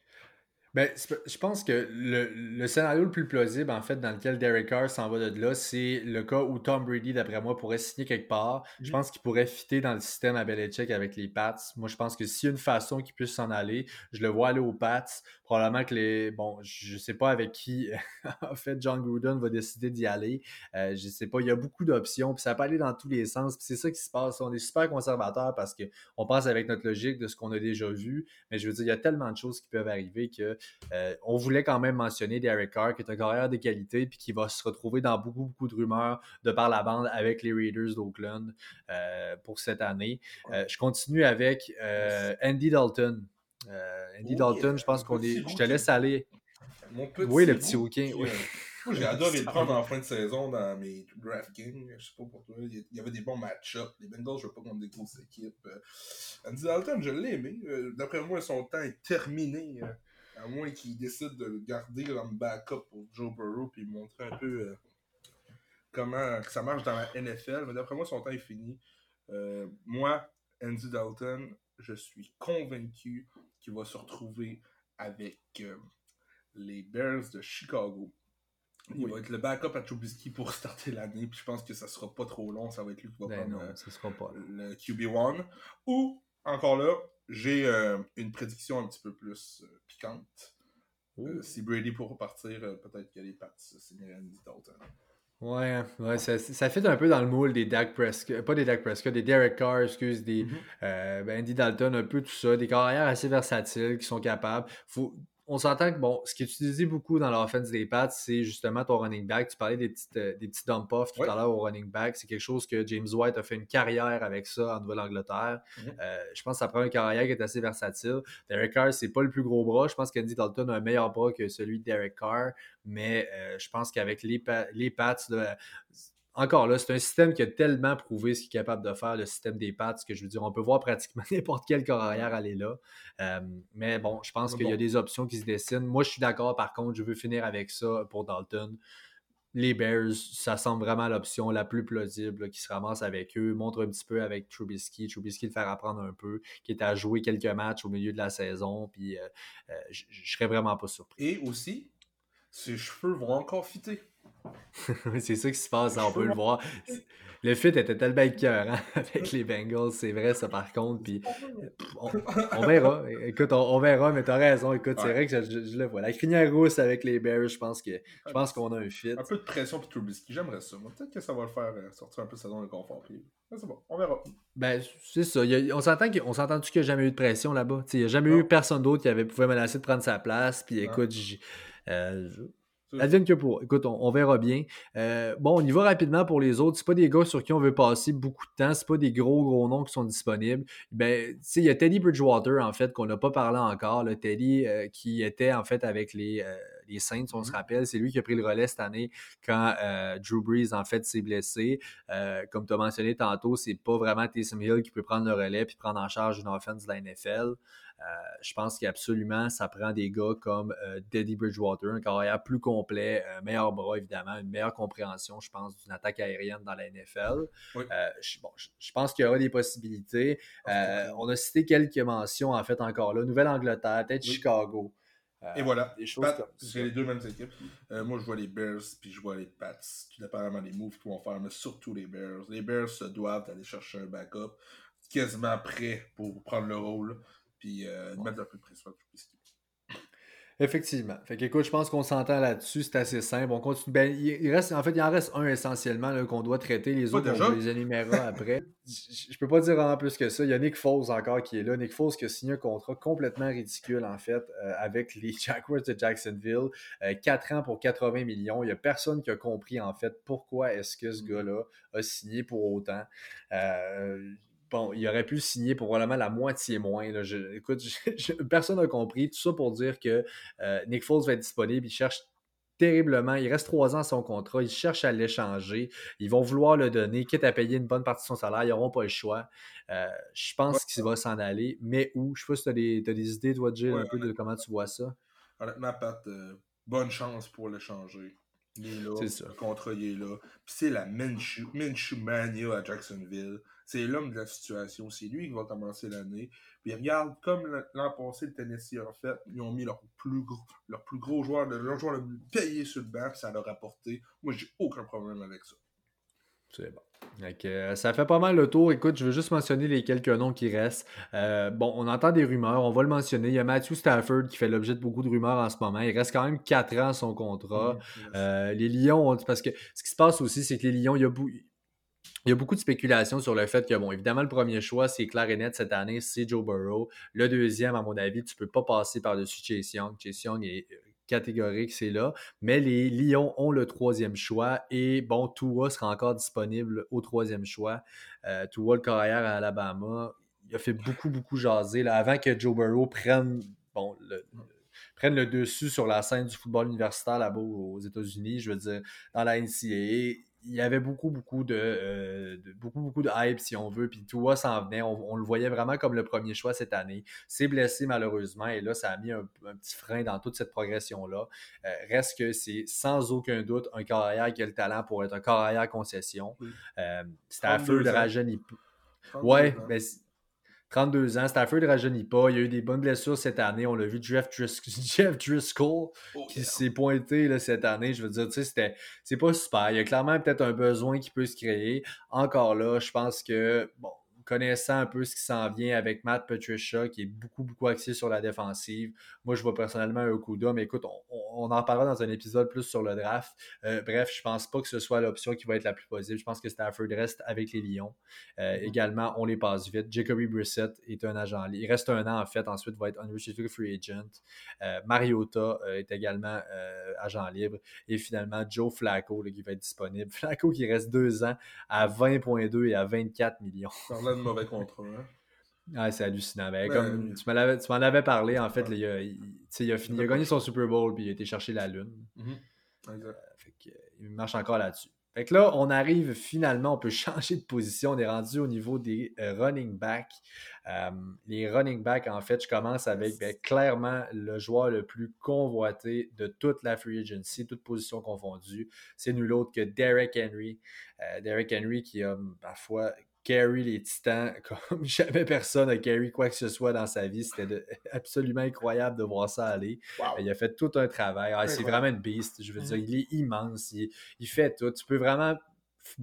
Ben, je pense que le, scénario le plus plausible, en fait, dans lequel Derek Carr s'en va de là, c'est le cas où Tom Brady, d'après moi, pourrait signer quelque part. Je pense qu'il pourrait fitter dans le système à Belichick avec les Pats. Moi, je pense que s'il y a une façon qu'il puisse s'en aller, je le vois aller aux Pats. Probablement que les. Bon, je sais pas avec qui, en fait, John Gruden va décider d'y aller. Euh, je sais pas. Il y a beaucoup d'options, puis ça peut aller dans tous les sens. c'est ça qui se passe. On est super conservateur parce qu'on pense avec notre logique de ce qu'on a déjà vu. Mais je veux dire, il y a tellement de choses qui peuvent arriver que euh, on voulait quand même mentionner Derek Carr, qui est un carrière de qualité, puis qui va se retrouver dans beaucoup, beaucoup de rumeurs de par la bande avec les Raiders d'Oakland euh, pour cette année. Euh, je continue avec Andy Dalton. Andy Dalton, je pense qu'on est. Je te laisse aller. Mon petit oui, le petit rookie. Oui. J'ai adoré le prendre en fin de saison dans mes DraftKings. Je sais pas pour toi. Il y avait des bons match-ups. Les Bengals, je veux pas contre des grosses équipes. Andy Dalton, je l'ai aimé. D'après moi, son temps est terminé. À moins qu'il décide de le garder comme backup pour Joe Burrow puis montrer un peu euh, comment ça marche dans la NFL. Mais d'après moi, son temps est fini. Euh, moi, Andy Dalton, je suis convaincu qu'il va se retrouver avec euh, les Bears de Chicago. Il va être le backup à Trubisky pour starter l'année. Puis je pense que ça sera pas trop long. Ça va être lui qui va ben prendre le QB1. Ou, encore là, j'ai euh, une prédiction un petit peu plus euh, piquante. Euh, si Brady pourra partir, peut-être que les Pats signeraient Andy Dalton. Ouais, ouais ça, ça, fait un peu dans le moule des Dak Prescott, pas des Dak Prescott, des Derek Carr, excuse, des ben Andy Dalton, un peu tout ça, des carrières assez versatiles qui sont capables. Faut, on s'entend que, bon, ce qui est utilisé beaucoup dans l'offense des Pats, c'est justement ton running back. Tu parlais des, petites, euh, des petits dump-offs tout à l'heure au running back. C'est quelque chose que James White a fait une carrière avec ça en Nouvelle-Angleterre. Mhm. Euh, je pense que ça prend une carrière qui est assez versatile. Derek Carr, c'est pas le plus gros bras. Je pense qu'Andy Dalton a un meilleur bras que celui de Derek Carr. Mais euh, je pense qu'avec les, les Pats, encore là, c'est un système qui a tellement prouvé ce qu'il est capable de faire, le système des pattes, que je veux dire, on peut voir pratiquement n'importe quel carrière aller là. Euh, mais bon, je pense qu'il y a des options qui se dessinent. Moi, je suis d'accord, par contre, je veux finir avec ça pour Dalton. Les Bears, ça semble vraiment l'option la plus plausible qui se ramasse avec eux, montre un petit peu avec Trubisky, Trubisky le faire apprendre un peu, qui est à jouer quelques matchs au milieu de la saison, puis euh, euh, je serais vraiment pas surpris. Et aussi, ses cheveux vont encore fitter. c'est ça qui se passe, on peut le voir. Le fit était tellement cœur hein, avec les Bengals, c'est vrai ça par contre. Puis on, verra. Écoute, on, verra, mais t'as raison. Écoute, c'est vrai que je, le vois. La crinière rousse avec les Bears, je pense que je pense qu'on a un fit. Un peu de pression pour Trubisky, j'aimerais ça. Peut-être que ça va le faire euh, sortir un peu sa zone de confort. Puis c'est bon, on verra. Ben, c'est ça. on s'entend qu'il n'y a jamais eu de pression là-bas? Il n'y a jamais eu personne d'autre qui avait pouvait menacer de prendre sa place. Puis écoute, euh, Advienne que pour. Écoute, on, verra bien. Euh, bon, on y va rapidement pour les autres. C'est pas des gars sur qui on veut passer beaucoup de temps. C'est pas des gros, gros noms qui sont disponibles. Ben, tu sais, il y a Teddy Bridgewater, en fait, qu'on n'a pas parlé encore. Le Teddy, euh, qui était, en fait, avec les, euh, les Saints, on se mm-hmm. rappelle. C'est lui qui a pris le relais cette année quand Drew Brees, en fait, s'est blessé. comme tu as mentionné tantôt, c'est pas vraiment Taysom Hill qui peut prendre le relais puis prendre en charge une offense de la NFL. Euh, je pense qu'absolument, ça prend des gars comme euh, Bridgewater, un carrière plus complet, un meilleur bras évidemment, une meilleure compréhension, je pense, d'une attaque aérienne dans la NFL. Euh, je, pense qu'il y aura des possibilités. Euh, on a cité quelques mentions, en fait, encore là. Nouvelle-Angleterre, peut-être Chicago. Et voilà, des choses C'est les deux mêmes équipes. moi, je vois les Bears, puis je vois les Pats, tout dépendamment des moves qu'ils vont faire, mais surtout les Bears. Les Bears se doivent aller chercher un backup quasiment prêt pour prendre le rôle puis euh, mettre un peu de pression Effectivement. Fait qu'écoute, je pense qu'on s'entend là-dessus, c'est assez simple. On continue. Ben, il reste, en fait, il en reste un essentiellement qu'on doit traiter. Les autres, on les énumérera après. je, peux pas dire en plus que ça. Il y a Nick Foles encore qui est là. Nick Foles qui a signé un contrat complètement ridicule, en fait, euh, avec les Jaguars de Jacksonville. Euh, 4 ans pour 80 millions. Il y a personne qui a compris, en fait, pourquoi est-ce que ce mm-hmm. gars-là a signé pour autant. Euh, bon, il aurait pu signer pour probablement la moitié moins. écoute, personne n'a compris. Tout ça pour dire que euh, Nick Foles va être disponible. Il cherche terriblement. Il reste trois ans à son contrat. Il cherche à l'échanger. Ils vont vouloir le donner, quitte à payer une bonne partie de son salaire. Ils n'auront pas le choix. Euh, je pense qu'il va s'en aller. Mais où? Je sais pas si tu as, des idées, toi, Jill, un peu de comment tu vois ça. Honnêtement, Pat, euh, bonne chance pour l'échanger. Il est là. Le contrat, il est là. Puis c'est la Minshew, Mania à Jacksonville. C'est l'homme de la situation. C'est lui qui va commencer l'année. Puis regarde, comme l'an passé, le Tennessee a fait, ils ont mis leur plus gros, leur plus gros joueur, leur joueur le plus payé sur le banc, ça leur a apporté. Moi, j'ai aucun problème avec ça. C'est bon. Euh, ça fait pas mal le tour. Écoute, je veux juste mentionner les quelques noms qui restent. Euh, bon, on entend des rumeurs, on va le mentionner. Il y a Matthew Stafford qui fait l'objet de beaucoup de rumeurs en ce moment. Il reste quand même 4 ans à son contrat. Euh, les Lions, parce que ce qui se passe aussi, c'est que les Lions, il y a, il y a beaucoup de spéculations sur le fait que, bon, évidemment, le premier choix, c'est clair et net cette année, c'est Joe Burrow. Le deuxième, à mon avis, tu ne peux pas passer par-dessus Chase Young. Chase Young est catégorique, c'est là. Mais les Lions ont le troisième choix et bon, Tua sera encore disponible au troisième choix. Euh, Tua, le carrière à Alabama, il a fait beaucoup, beaucoup jaser là, avant que Joe Burrow prenne, bon, le dessus sur la scène du football universitaire là-bas aux États-Unis. Je veux dire, dans la NCAA il y avait beaucoup, beaucoup euh, de, beaucoup, beaucoup de hype, si on veut. Puis Tua s'en venait. On, le voyait vraiment comme le premier choix cette année. C'est blessé malheureusement. Et là, ça a mis un, petit frein dans toute cette progression-là. Euh, reste que c'est sans aucun doute un carrière qui a le talent pour être un carrière concession. Euh, c'était à feu de rajeunir. Ouais, mais 32 ans. Stafford ne rajeunit pas. Il y a eu des bonnes blessures cette année. On l'a vu, Jeff, Driscoll, oh, qui s'est pointé là, cette année. Je veux dire, tu sais, c'est pas super. Il y a clairement peut-être un besoin qui peut se créer. Encore là, je pense que, bon, connaissant un peu ce qui s'en vient avec Matt Patricia, qui est beaucoup, beaucoup axé sur la défensive. Moi, je vois personnellement un coup d'homme. Écoute, on, en parlera dans un épisode plus sur le draft. Euh, bref, je pense pas que ce soit l'option qui va être la plus possible. Je pense que Stafford reste avec les Lions. Euh, mm-hmm. Également, on les passe vite. Jacoby Brissett est un agent libre. Il reste un an, en fait. Ensuite, va être unrestricted free agent. Euh, Mariota est également agent libre. Et finalement, Joe Flacco qui va être disponible. Flacco qui reste deux ans à 20,2 et à 24 millions de mauvais contrat. Hein. Ah, c'est hallucinant. Ben, comme, tu m'en avais, parlé, en fait, il, a, il, a fini, il, a, gagné son Super Bowl puis il a été chercher la Lune. Mm-hmm. Euh, il marche encore là-dessus. Fait que là, on arrive finalement, on peut changer de position. On est rendu au niveau des euh, running backs. Euh, les running backs, en fait, je commence avec ben, clairement le joueur le plus convoité de toute la free agency, toute position confondue. C'est nul autre que Derek Henry. Derek Henry qui a parfois carry les Titans comme jamais personne a carry quoi que ce soit dans sa vie. C'était absolument incroyable de voir ça aller. Il a fait tout un travail. Ah, c'est vraiment une beast. Je veux dire, mm-hmm. il est immense. Il, fait tout. Tu peux vraiment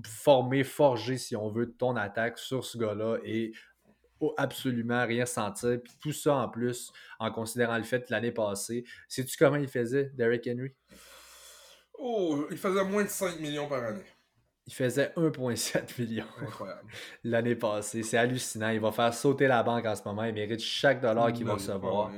former, forger, si on veut, ton attaque sur ce gars-là et absolument rien sentir. Puis tout ça en plus, en considérant le fait que l'année passée, sais-tu comment il faisait, Derrick Henry? Oh, il faisait moins de 5 millions par année. Il faisait 1,7 million l'année passée. C'est hallucinant. Il va faire sauter la banque en ce moment. Il mérite chaque dollar qu'il va recevoir.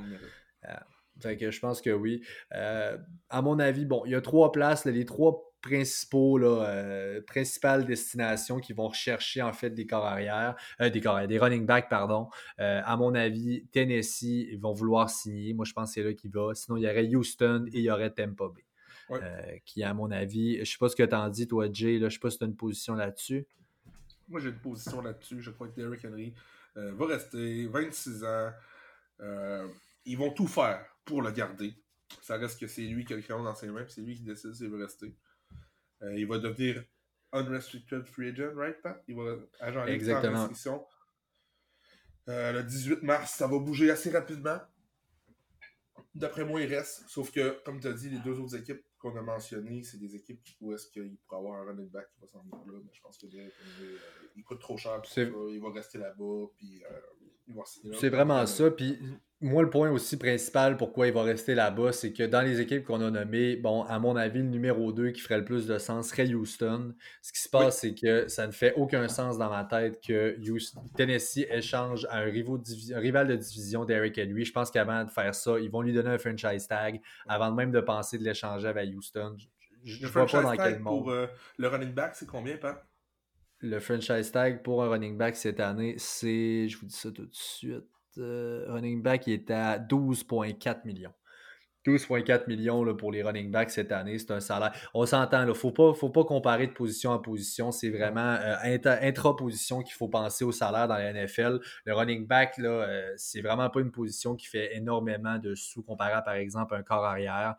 Euh, que je pense que oui. Euh, à mon avis, bon, il y a trois places, les trois principaux, euh, principales destinations qui vont rechercher en fait des corps arrière, des corps des running backs, pardon. à mon avis, Tennessee, ils vont vouloir signer. Moi, je pense que c'est là qu'il va. Sinon, il y aurait Houston et il y aurait Tampa Bay. Euh, qui, à mon avis, je sais pas ce que tu en dis, toi, Jay, là, je sais pas si tu as une position là-dessus. Moi, j'ai une position là-dessus. Je crois que Derrick Henry euh, va rester 26 ans. Euh, ils vont tout faire pour le garder. Ça reste que c'est lui qui a le crayon dans ses mains, c'est lui qui décide s'il veut rester. il va devenir unrestricted free agent, right, Pat? Il va agent Exactement. restriction. le 18 mars, ça va bouger assez rapidement. D'après moi, il reste. Sauf que, comme tu as dit, les deux autres équipes qu'on a mentionné, c'est des équipes où est-ce qu'il pourrait avoir un running back qui va s'en venir là. Mais je pense que euh, il coûte trop cher pour ça. Il va rester là-bas. Puis, euh, c'est vraiment ça. Puis moi, le point aussi principal pourquoi il va rester là-bas, c'est que dans les équipes qu'on a nommées, bon, à mon avis, le numéro 2 qui ferait le plus de sens serait Houston. Ce qui se passe, c'est que ça ne fait aucun sens dans ma tête que Tennessee échange à un, rival de division d'Eric Henry. Je pense qu'avant de faire ça, ils vont lui donner un franchise tag avant même de penser de l'échanger avec Houston. Je ne vois pas dans quel monde. Pour euh, le running back, c'est combien, Pat? Le franchise tag pour un running back cette année, c'est, je vous dis ça tout de suite, euh, running back est à 12,4 millions. 12,4 millions là, pour les running backs cette année, c'est un salaire. On s'entend, il ne faut pas, faut pas comparer de position en position. C'est vraiment euh, intra-position qu'il faut penser au salaire dans la NFL. Le running back, là, euh, c'est vraiment pas une position qui fait énormément de sous comparé par exemple, un corps arrière.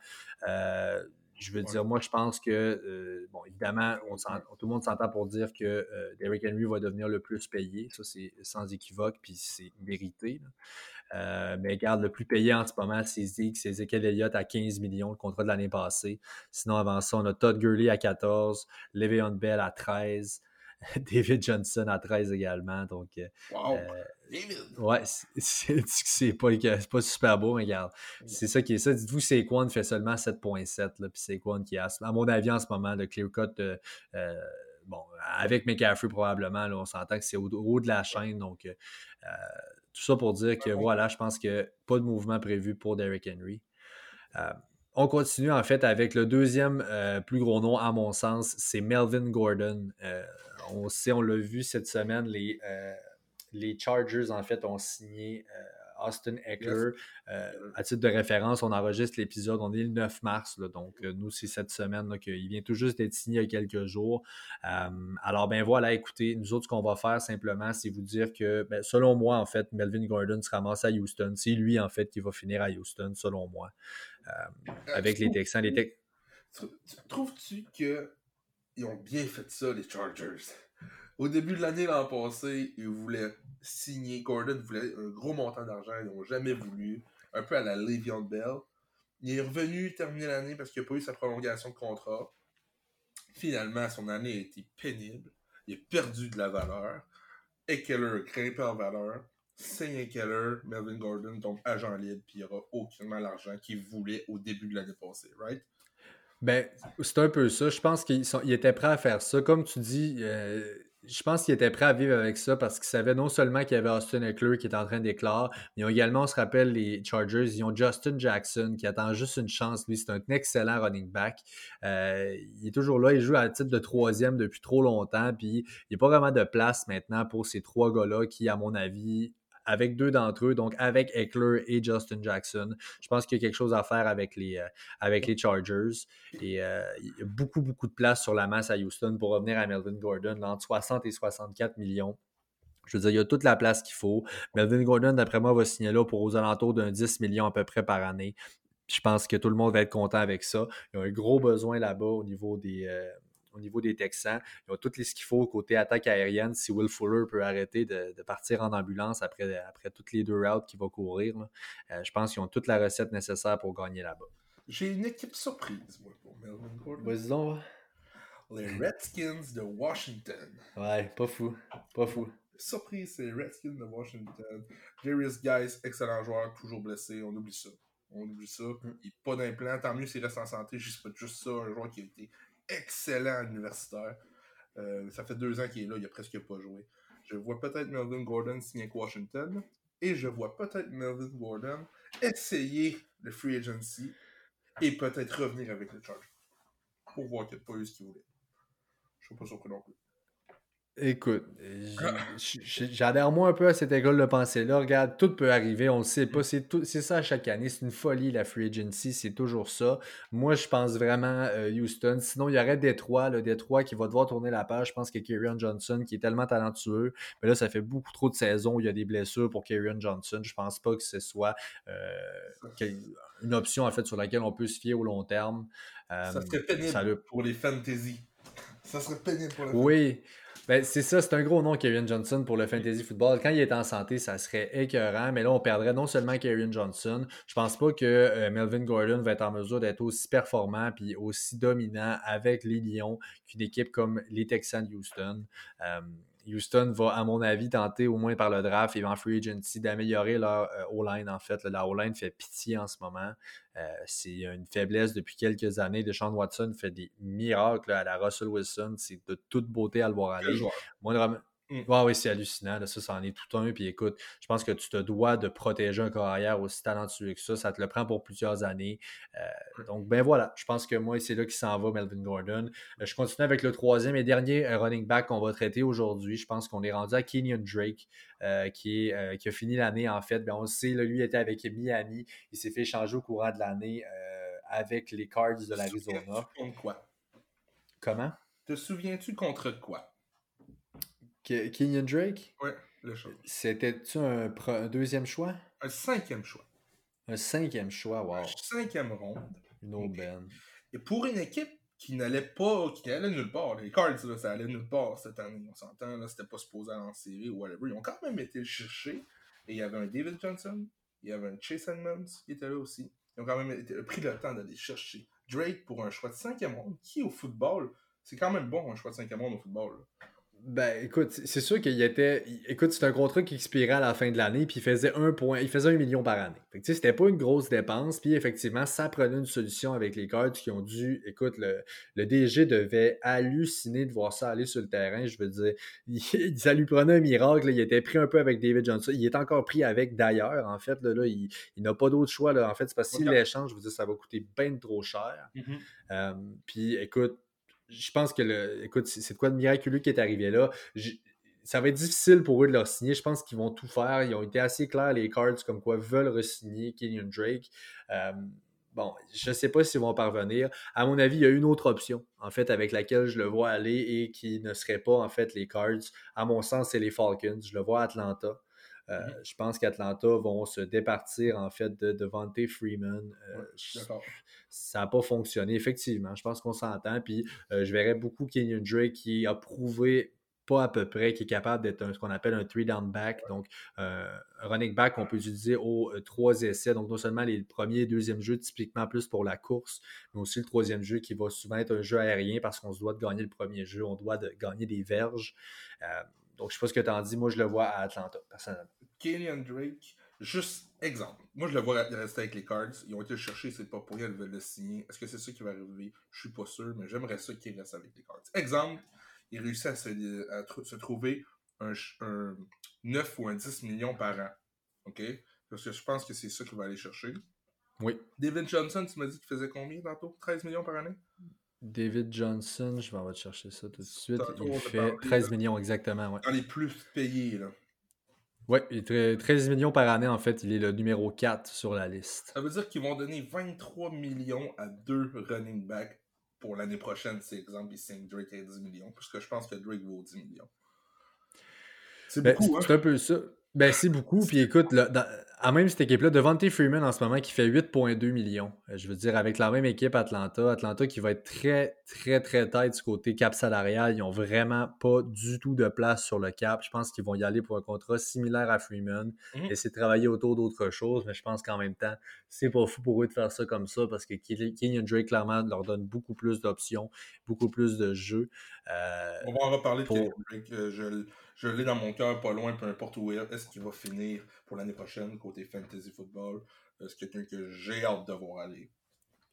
Je veux dire, moi, je pense que, euh, bon, évidemment, on tout le monde s'entend pour dire que euh, Derrick Henry va devenir le plus payé. Ça, c'est sans équivoque, puis c'est mérité. Euh, mais regarde, le plus payé en ce moment, c'est Zeke, c'est Ezekiel Elliott à 15 millions, le contrat de l'année passée. Sinon, avant ça, on a Todd Gurley à 14, Le'Veon Bell à 13. David Johnson à 13 également. Donc, euh, wow. Euh, ouais, c'est pas, pas super beau, mais regarde, c'est ça qui est ça. Dites-vous, Saquon fait seulement 7.7, puis Saquon qui a, à mon avis, en ce moment, le clear cut, euh, bon, avec McCaffrey probablement, là, on s'entend que c'est au, haut de la chaîne. Donc, tout ça pour dire que voilà, je pense que pas de mouvement prévu pour Derrick Henry. On continue en fait avec le deuxième plus gros nom à mon sens, c'est Melvin Gordon. On sait, on l'a vu cette semaine, les, les Chargers en fait ont signé Austin Eckler. Euh, à titre de référence, on enregistre l'épisode, on est le 9 mars, donc euh, nous, c'est cette semaine il vient tout juste d'être signé il y a quelques jours. Euh, alors, ben voilà, écoutez, nous autres, ce qu'on va faire simplement, c'est vous dire que, ben, selon moi, en fait, Melvin Gordon se ramasse à Houston. C'est lui, en fait, qui va finir à Houston, selon moi, avec les Texans. Les Trouves-tu qu'ils ont bien fait ça, les Chargers? Au début de l'année l'an passé, ils voulaient signer. Gordon voulait un gros montant d'argent. Ils n'ont jamais voulu. Un peu à la Le'Veon Bell. Il est revenu terminer l'année parce qu'il n'a pas eu sa prolongation de contrat. Finalement, son année a été pénible. Il a perdu de la valeur. Ekeler a grimpé en valeur. Saint Ekeler, Melvin Gordon tombe agent libre, puis il n'y aura aucunement l'argent qu'il voulait au début de l'année passée, right? Ben, c'est un peu ça. Je pense qu'il était prêt à faire ça. Comme tu dis, euh, je pense qu'il était prêt à vivre avec ça parce qu'il savait non seulement qu'il y avait Austin Eckler qui est en train d'éclore, mais également, on se rappelle, les Chargers, ils ont Justin Jackson qui attend juste une chance. Lui, c'est un excellent running back. Euh, il est toujours là, il joue à titre de troisième depuis trop longtemps, puis il n'y a pas vraiment de place maintenant pour ces trois gars-là qui, à mon avis, avec deux d'entre eux, donc avec Eckler et Justin Jackson. Je pense qu'il y a quelque chose à faire avec les, euh, avec les Chargers. Et euh, il y a beaucoup, beaucoup de place sur la masse à Houston pour revenir à Melvin Gordon, entre 60 et 64 millions. Je veux dire, il y a toute la place qu'il faut. Melvin Gordon, d'après moi, va signer là pour aux alentours d'un 10 millions à peu près par année. Je pense que tout le monde va être content avec ça. Il y a un gros besoin là-bas au niveau des, euh, au niveau des Texans. Ils ont tout ce qu'il faut côté attaque aérienne. Si Will Fuller peut arrêter de, partir en ambulance après, après toutes les deux routes qu'il va courir, euh, je pense qu'ils ont toute la recette nécessaire pour gagner là-bas. J'ai une équipe surprise, moi, pour Melvin Gordon. Vas-y donc. Les Redskins de Washington. Ouais, pas fou. Pas fou. Surprise, c'est les Redskins de Washington. Darius Guys, excellent joueur, toujours blessé. On oublie ça. On oublie ça. Mm. Il n'est pas d'implant. Tant mieux s'il reste en santé. Juste, juste ça, un joueur qui a été excellent universitaire. Euh, ça fait deux ans qu'il est là, il a presque pas joué. Je vois peut-être Melvin Gordon signer avec Washington et je vois peut-être Melvin Gordon essayer le free agency et peut-être revenir avec le charge pour voir qu'il n'a pas eu ce qu'il voulait. Je suis pas surpris non plus. Écoute, j'adhère moi un peu à cette école de pensée-là. Regarde, tout peut arriver, on le sait pas. C'est ça chaque année. C'est une folie, la free agency. C'est toujours ça. Moi, je pense vraiment euh, Houston. Sinon, il y aurait Détroit, le Détroit qui va devoir tourner la page. Je pense que Kieran Johnson, qui est tellement talentueux, mais là, ça fait beaucoup trop de saisons où il y a des blessures pour Kieran Johnson. Je pense pas que ce soit euh, une option, en fait, sur laquelle on peut se fier au long terme. ça serait euh, pénible pour les fantasy. Ça serait pénible pour les Oui. Ben, c'est ça, c'est un gros nom, Kevin Johnson, pour le fantasy football. Quand il est en santé, ça serait écœurant, mais là, on perdrait non seulement Kevin Johnson, je pense pas que euh, Melvin Gordon va être en mesure d'être aussi performant puis aussi dominant avec les Lions qu'une équipe comme les Texans de Houston. Euh, Houston va, à mon avis, tenter au moins par le draft et en free agency d'améliorer leur euh, O-line. En fait, la O-line fait pitié en ce moment. Euh, c'est une faiblesse depuis quelques années. Deshaun Watson fait des miracles à la Russell Wilson. C'est de toute beauté à le voir aller. Moi, Mm. oui, c'est hallucinant. Là, ça, c'en est tout un. Puis écoute, je pense que tu te dois de protéger un carrière aussi talentueux que ça. Ça te le prend pour plusieurs années. Euh, donc, ben voilà, je pense que moi, c'est là qu'il s'en va, Melvin Gordon. Euh, je continue avec le troisième et dernier euh, running back qu'on va traiter aujourd'hui. Je pense qu'on est rendu à Kenyon Drake, qui, est, qui a fini l'année, en fait. Ben, on le sait, lui était avec Miami. Il s'est fait changer au courant de l'année avec les Cards de l'Arizona. Contre quoi? Comment? Te souviens-tu contre quoi? Kenyon Drake? Oui, le choix. C'était-tu un, deuxième choix? Un cinquième choix. Un cinquième choix, wow. Un cinquième ronde. Une aubaine. Et pour une équipe qui n'allait pas, qui allait nulle part, les Cards, là, ça allait nulle part cette année, on s'entend, là, c'était pas supposé aller en série ou whatever. Ils ont quand même été le chercher. Et il y avait un David Johnson, il y avait un Chase Edmonds qui était là aussi. Ils ont quand même été, pris le temps d'aller chercher Drake pour un choix de cinquième ronde, qui au football, c'est quand même bon un choix de cinquième ronde au football. Là. Ben, écoute, c'est sûr qu'il était. Écoute, c'est un contrat qui expirait à la fin de l'année, puis il faisait un point. Il faisait un million par année. Fait que, c'était pas une grosse dépense, puis effectivement, ça prenait une solution avec les Cards qui ont dû. Écoute, le, le DG devait halluciner de voir ça aller sur le terrain. Je veux dire, ça lui prenait un miracle. il était pris un peu avec David Johnson. Il est encore pris avec d'ailleurs, en fait. Là, il, n'a pas d'autre choix. Là. En fait, c'est parce que s'il l'échange, je veux dire, ça va coûter bien trop cher. Mm-hmm. Euh, puis, écoute, je pense que. Écoute, c'est quoi de miraculeux qui est arrivé là. ça va être difficile pour eux de leur signer. Je pense qu'ils vont tout faire. Ils ont été assez clairs, les Cards, comme quoi veulent re-signer Kenyon Drake. Euh, bon, je ne sais pas s'ils vont parvenir. À mon avis, il y a une autre option, en fait, avec laquelle je le vois aller et qui ne serait pas, en fait, les Cards. À mon sens, c'est les Falcons. Je le vois à Atlanta. Euh, mhm. Je pense qu'Atlanta vont se départir en fait de Devante Freeman. Euh, ça n'a pas fonctionné, effectivement. Je pense qu'on s'entend. Puis euh, je verrais beaucoup Kenyon Drake qui a prouvé pas à peu près, qui est capable d'être ce qu'on appelle un three down back, donc un running back qu'on peut utiliser aux trois essais, donc non seulement les premiers et deuxième jeux typiquement plus pour la course, mais aussi le troisième jeu qui va souvent être un jeu aérien parce qu'on se doit de gagner le premier jeu, on doit de gagner des verges. Donc, je sais pas ce que tu en dis. Moi, je le vois à Atlanta, personnellement. Kenyon Drake, juste exemple. Moi, je le vois rester avec les Cards. Ils ont été chercher, c'est pas pour rien, ils veulent le signer. Est-ce que c'est ça qui va arriver? Je suis pas sûr, mais j'aimerais ça qu'il reste avec les Cards. Exemple, il réussit à se, trouver un, 9 ou un 10 millions par an. OK? Parce que je pense que c'est ça qu'il va aller chercher. Oui. David Johnson, tu m'as dit qu'il faisait combien tantôt? 13 millions par année? David Johnson, je vais aller chercher ça tout de suite. il fait 13 millions exactement. Ouais. Dans les plus payés, là. Oui, 13 millions par année, en fait, il est le numéro 4 sur la liste. Ça veut dire qu'ils vont donner 23 millions à deux running backs pour l'année prochaine, c'est exemple, ils signent Drake à 10 millions, puisque je pense que Drake vaut 10 millions. C'est ben, beaucoup, hein? C'est un peu ça. Ben, c'est beaucoup. Puis écoute, là, à même cette équipe-là, Devante Freeman en ce moment qui fait 8,2 millions. Euh, je veux dire, avec la même équipe Atlanta, Atlanta qui va être très, très, très tête du côté cap salarial. Ils n'ont vraiment pas du tout de place sur le cap. Je pense qu'ils vont y aller pour un contrat similaire à Freeman. et mhm. c'est travailler autour d'autre chose, mais je pense qu'en même temps, c'est pas fou pour eux de faire ça comme ça parce que Kenyon Drake, clairement, leur donne beaucoup plus d'options, beaucoup plus de jeux. Euh, On va en reparler de Kenyon Drake. Euh, je je l'ai dans mon cœur, pas loin, peu importe où il est. Est-ce qu'il va finir pour l'année prochaine côté fantasy football? C'est quelqu'un que j'ai hâte de voir aller.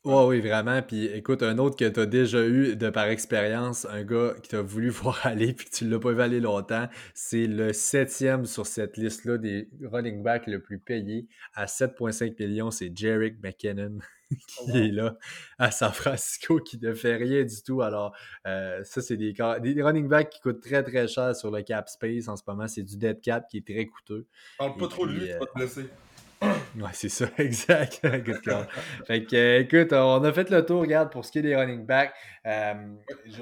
Oh, oui, vraiment. Puis écoute, un autre que tu as déjà eu de par expérience, un gars qui t'a voulu voir aller puis que tu l'as pas vu aller longtemps, c'est le septième sur cette liste-là des running backs le plus payé à 7,5 millions, c'est Jarek McKinnon qui oh, est là à San Francisco qui ne fait rien du tout. Alors, euh, ça, c'est des, des running backs qui coûtent très très cher sur le cap space en ce moment. C'est du dead cap qui est très coûteux. Parle pas trop de lui, tu vas te euh, blesser. Ouais, c'est ça, exact. fait que, euh, écoute, on a fait le tour, regarde, pour ce qui est des running backs. Euh,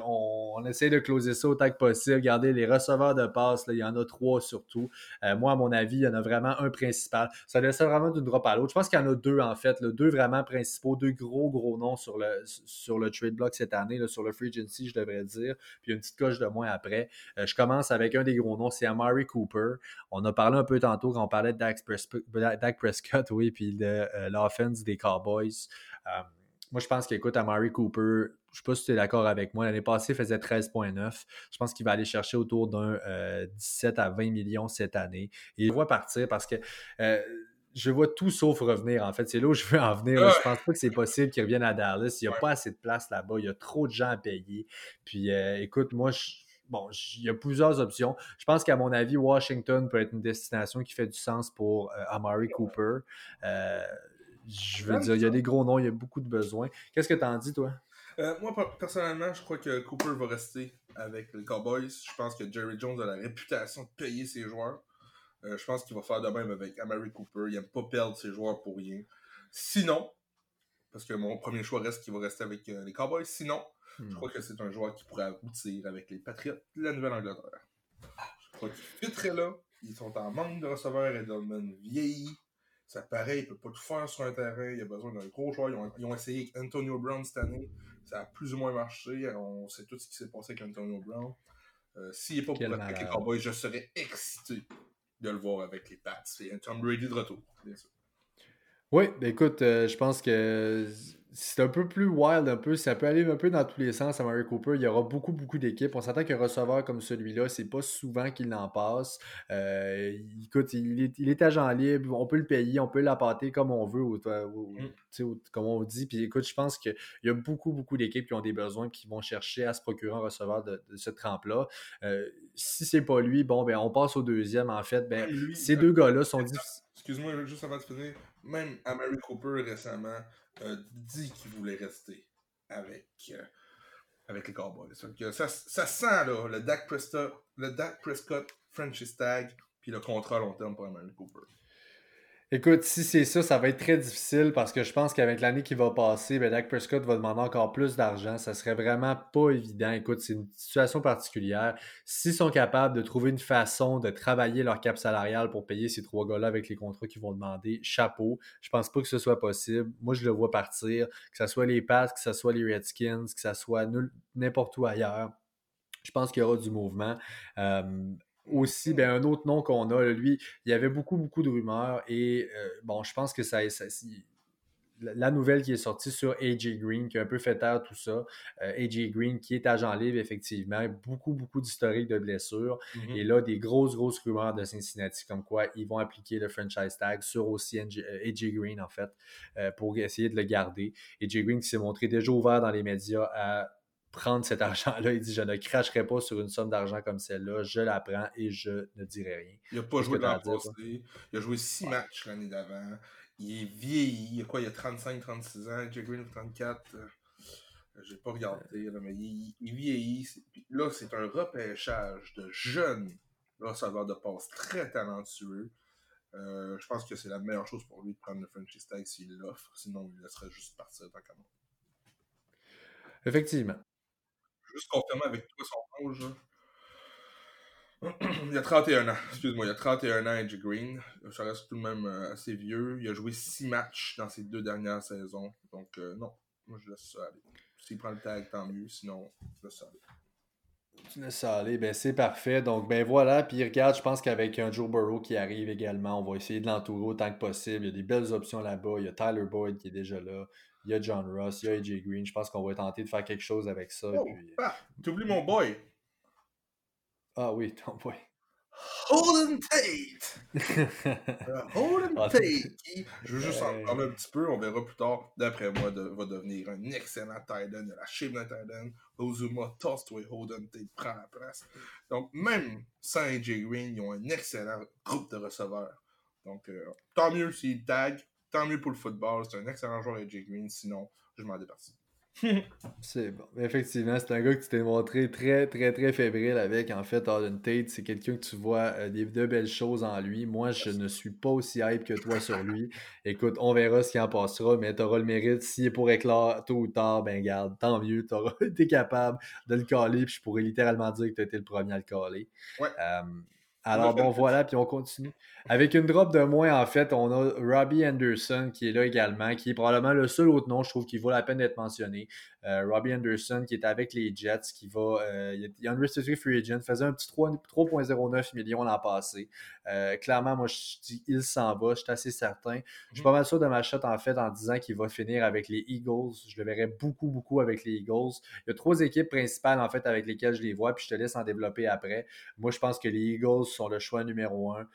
on, essaie de closer ça autant que possible. Regardez, les receveurs de passe, il y en a trois surtout. Euh, moi, à mon avis, il y en a vraiment un principal. Ça laisse vraiment d'une drop à l'autre. Je pense qu'il y en a deux, en fait. deux vraiment principaux, deux gros, gros noms sur le, sur le trade block cette année, sur le free agency, je devrais dire. Puis une petite coche de moins après. je commence avec un des gros noms, c'est Amari Cooper. On a parlé un peu tantôt quand on parlait de Dak Prescott, oui, puis de euh, l'offense des Cowboys. Euh, moi, je pense qu'écoute, Amari Cooper, je ne sais pas si tu es d'accord avec moi, l'année passée, il faisait 13,9. Je pense qu'il va aller chercher autour d'un 17 euh, à 20 millions cette année. Et il va partir parce que je vois tout sauf revenir, en fait. C'est là où je veux en venir. Je pense pas que c'est possible qu'il revienne à Dallas. Il n'y a pas assez de place là-bas. Il y a trop de gens à payer. Puis, écoute, moi, je bon, il y a plusieurs options. Je pense qu'à mon avis, Washington peut être une destination qui fait du sens pour euh, Amari Cooper. Euh, je veux dire, il y a des gros noms, il y a beaucoup de besoins. Qu'est-ce que tu en dis, toi? Euh, moi, personnellement, je crois que Cooper va rester avec les Cowboys. Je pense que Jerry Jones a la réputation de payer ses joueurs. je pense qu'il va faire de même avec Amari Cooper. Il n'aime pas perdre ses joueurs pour rien. Sinon, parce que mon premier choix reste qu'il va rester avec les Cowboys. Sinon, je hmm. crois que c'est un joueur qui pourrait aboutir avec les Patriots de la Nouvelle-Angleterre. Je crois qu'il fitterait là. Ils sont en manque de receveurs. Edelman vieillit. Ça paraît, il ne peut pas tout faire sur un terrain. Il a besoin d'un gros joueur. Ils ont, essayé avec Antonio Brown cette année. Ça a plus ou moins marché. On sait tout ce qui s'est passé avec Antonio Brown. Euh, s'il n'est pas pour avec les Cowboys, je serais excité de le voir avec les Pats. C'est Tom Brady de retour, bien sûr. Oui, ben écoute, euh, je pense que c'est un peu plus wild, un peu. Ça peut aller un peu dans tous les sens à Murray Cooper. Il y aura beaucoup, beaucoup d'équipes. On s'attend qu'un receveur comme celui-là, c'est pas souvent qu'il en passe. Euh, écoute, il est, il est, agent libre. On peut le payer, on peut l'appâter comme on veut, ou, mm. comme on dit. Puis écoute, je pense qu'il y a beaucoup, beaucoup d'équipes qui ont des besoins qui vont chercher à se procurer un receveur de, ce trempe-là. Euh, si c'est pas lui, bon, ben on passe au deuxième. En fait, ben, ces deux gars-là sont difficiles. Excuse-moi, juste avant de finir, même Mary Cooper récemment dit qu'il voulait rester avec, euh, avec les Cowboys. ça, ça sent là, le Dak Prescott, le Dak Prescott franchise tag, puis le contrat long terme pour Mary Cooper. Écoute, si c'est ça, ça va être très difficile parce que je pense qu'avec l'année qui va passer, ben Dak Prescott va demander encore plus d'argent. Ça serait vraiment pas évident. Écoute, c'est une situation particulière. S'ils sont capables de trouver une façon de travailler leur cap salarial pour payer ces trois gars-là avec les contrats qu'ils vont demander, chapeau. Je pense pas que ce soit possible. Moi, je le vois partir, que ce soit les Pats, que ce soit les Redskins, que ce soit n'importe où ailleurs. Je pense qu'il y aura du mouvement. Euh, aussi, ben, un autre nom qu'on a, lui, il y avait beaucoup, beaucoup de rumeurs et euh, bon, je pense que ça, la nouvelle qui est sortie sur AJ Green, qui a un peu fait taire tout ça. Euh, AJ Green, qui est agent libre, effectivement, beaucoup, beaucoup d'historiques de blessures. Mm-hmm. Et là, des grosses, grosses rumeurs de Cincinnati, comme quoi ils vont appliquer le franchise tag sur aussi AJ euh, Green, en fait, pour essayer de le garder. AJ Green qui s'est montré déjà ouvert dans les médias à prendre cet argent-là. Il dit Je ne cracherai pas sur une somme d'argent comme celle-là, je la prends et je ne dirai rien. Il n'a pas joué dans le passé. Il a joué six matchs l'année d'avant. Il est vieilli. Il a quoi? Il a 35-36 ans. Jay Green 34. Euh, j'ai pas regardé, mais il, il vieillit. Là, c'est un repêchage de jeunes receveurs de passe très talentueux. Euh, je pense que c'est la meilleure chose pour lui de prendre le franchise tag s'il l'offre. Sinon, il laisserait juste partir tant qu'à Effectivement juste confirmer avec toi son âge. il a 31 ans, excuse-moi, il a 31 ans, Edge Green. Ça reste tout de même euh, assez vieux. Il a joué 6 matchs dans ses deux dernières saisons. Donc, euh, non, moi je laisse ça aller. S'il prend le tag, tant mieux. Sinon, je laisse ça aller. Tu laisses ça aller, ben c'est parfait. Donc, ben voilà. Puis regarde, je pense qu'avec un Joe Burrow qui arrive également, on va essayer de l'entourer autant que possible. Il y a des belles options là-bas. Il y a Tyler Boyd qui est déjà là il y a John Ross, il y a AJ Green. Je pense qu'on va tenter de faire quelque chose avec ça. Oh, puis... ah, T'oublies mon boy. Ah oui, ton boy. Holden Tate! Euh, Holden Tate, je veux juste en parler un petit peu, on verra plus tard, d'après moi, de, va devenir un excellent tight end, de la tight end. Ozuma toss Holden Tate prend la place. Donc, même sans AJ Green, ils ont un excellent groupe de receveurs. Donc, euh, tant mieux s'ils tag, tant mieux pour le football. C'est un excellent joueur avec Jake Green. Sinon, je m'en départis. c'est bon. Effectivement, c'est un gars que tu t'es montré très, très, très fébrile avec. En fait, Alden Tate, c'est quelqu'un que tu vois euh, des, de belles choses en lui. Moi, je ne suis pas aussi hype que toi sur lui. Écoute, on verra ce qui en passera, mais tu auras le mérite. S'il est pour éclore tôt ou tard, ben garde, tant mieux. Tu auras été capable de le caler, puis je pourrais littéralement dire que tu étais le premier à le caler. Ouais. Euh, alors bon, voilà, puis on continue. Avec une drop de moins, en fait, on a Robbie Anderson qui est là également, qui est probablement le seul autre nom, je trouve, qui vaut la peine d'être mentionné. Euh, Robbie Anderson qui est avec les Jets, qui va. Euh, il y a un free agent, faisait un petit 3,09 millions l'an passé. Euh, clairement, moi, je dis il s'en va, je suis assez certain. Je suis pas mal sûr de ma shot, en fait, en disant qu'il va finir avec les Eagles. Je le verrai beaucoup, beaucoup avec les Eagles. Il y a trois équipes principales, en fait, avec lesquelles je les vois, puis je te laisse en développer après. Moi, je pense que les Eagles sont le choix numéro un.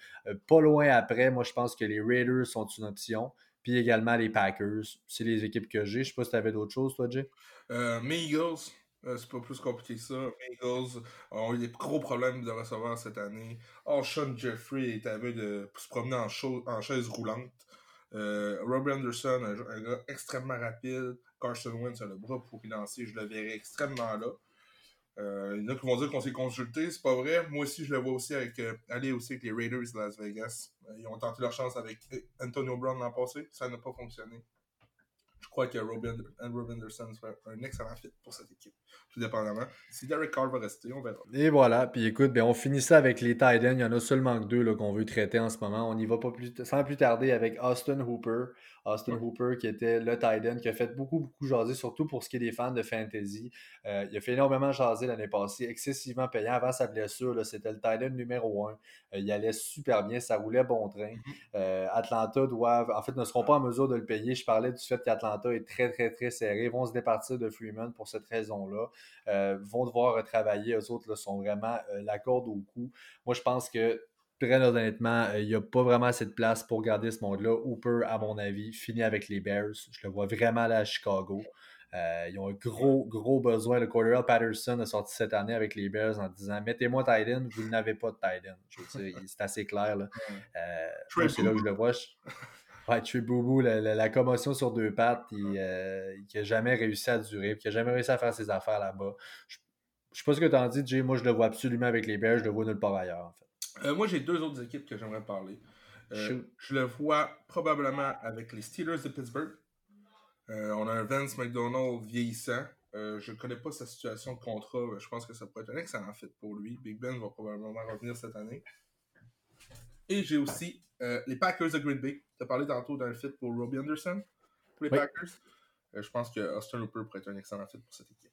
pas loin après, moi, je pense que les Raiders sont une option. Puis également les Packers. C'est les équipes que j'ai. Je sais pas si tu avais d'autres choses, toi, Jay? Euh, mes Eagles, euh, c'est pas plus compliqué que ça. Mes Eagles ont eu des gros problèmes de recevoir cette année. Sean Jeffrey est aveugle de se promener en, en chaise roulante. Euh, Robbie Anderson, un, gars extrêmement rapide. Carson Wentz a le bras pour lancer. Je le verrai extrêmement là. Euh, il y en a qui vont dire qu'on s'est consulté, c'est pas vrai. Moi aussi, je le vois aussi avec euh, aller aussi avec les Raiders de Las Vegas. ils ont tenté leur chance avec Antonio Brown l'an passé, ça n'a pas fonctionné. je crois que Robin, Andrew Anderson serait un excellent fit pour cette équipe. Tout dépendamment. Si Derek Carr va rester, on verra. Et voilà. Puis écoute, ben, on finit ça avec les tight ends. Il y en a seulement deux qu'on veut traiter en ce moment. On y va pas plus, sans plus tarder avec Austin Hooper. Austin Hooper, qui était le tight end, qui a fait beaucoup, beaucoup jaser, surtout pour ce qui est des fans de fantasy. Euh, il a fait énormément jaser l'année passée, excessivement payant. Avant sa blessure, c'était le tight end numéro un. Euh, il allait super bien, ça roulait bon train. Mm-hmm. Euh, Atlanta doivent, en fait, ne seront pas en mesure de le payer. Je parlais du fait qu'Atlanta est très, très, très serré. Ils vont se départir de Freeman pour cette raison-là. vont devoir retravailler. Eux autres sont vraiment la corde au cou. Moi, je pense que très honnêtement, euh, il n'y a pas vraiment assez de place pour garder ce monde-là. Hooper, à mon avis, finit avec les Bears. Je le vois vraiment là à Chicago. Euh, ils ont un gros, gros besoin. Le Cordell Patterson a sorti cette année avec les Bears en disant Mettez-moi Titan, vous n'avez pas de Titan. C'est assez clair. Là. Euh, c'est là que je le vois. Ouais, Trey Boubou, la, la, commotion sur deux pattes, il n'a jamais réussi à durer, qui n'a jamais réussi à faire ses affaires là-bas. Je ne sais pas ce que tu en dis, Jay. Moi, je le vois absolument avec les Bears, je le vois nulle part ailleurs, en fait. Euh, moi, j'ai deux autres équipes que j'aimerais parler. Euh, je le vois probablement avec les Steelers de Pittsburgh. Euh, on a un Vance McDonald vieillissant. je ne connais pas sa situation de contrat. Je pense que ça pourrait être un excellent fit pour lui. Big Ben va probablement revenir cette année. Et j'ai aussi les Packers de Green Bay. Tu as parlé tantôt d'un fit pour Robbie Anderson pour les Packers. je pense que Austin Hooper pourrait être un excellent fit pour cette équipe.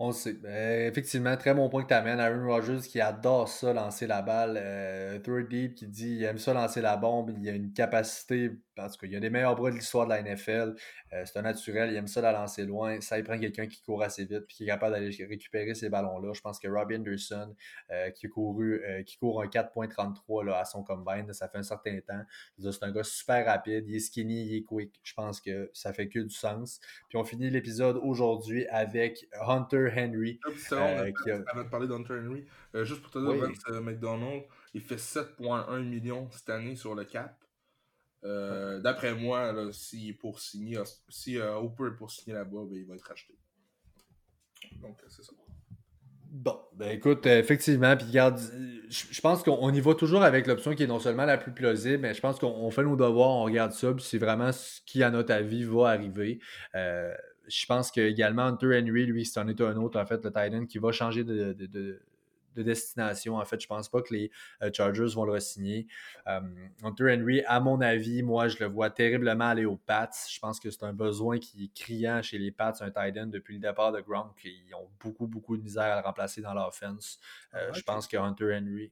On sait. Ben, effectivement, très bon point que tu amènes. Aaron Rodgers qui adore ça, lancer la balle. Euh, Third Deep qui dit il aime ça lancer la bombe. Il a une capacité en tout cas, il y a des meilleurs bras de l'histoire de la NFL. Euh, c'est un naturel, il aime ça la lancer loin. Ça, il prend quelqu'un qui court assez vite puis qui est capable d'aller récupérer ces ballons-là. Je pense que Robbie Anderson, euh, qui, a couru, euh, qui court un 4.33 à son combine, ça fait un certain temps. C'est un gars super rapide, il est skinny, il est quick. Je pense que ça fait que du sens. Puis on finit l'épisode aujourd'hui avec Hunter Henry. qui a... Avant de parler d'Hunter Henry, juste pour te dire, McDonald, il fait 7,1 millions cette année sur le cap. Euh, d'après moi, si pour signer, si euh, Hooper est pour signer là-bas, ben, il va être racheté. Donc, c'est ça. Bon, ben écoute, effectivement, puis regarde, je pense qu'on y va toujours avec l'option qui est non seulement la plus plausible, mais je pense qu'on fait nos devoirs, on regarde ça, puis c'est vraiment ce qui, à notre avis, va arriver. Euh, je pense que également Hunter Henry, lui, c'est un est un autre, en fait, le Titan qui va changer de, de destination. En fait, je pense pas que les euh, Chargers vont le re-signer. Euh, Hunter Henry, à mon avis, moi, je le vois terriblement aller aux Pats. Je pense que c'est un besoin qui est criant chez les Pats, un tight end depuis le départ de Gronk. Ils ont beaucoup, beaucoup de misère à le remplacer dans l'offense. Euh, je pense que Hunter Henry.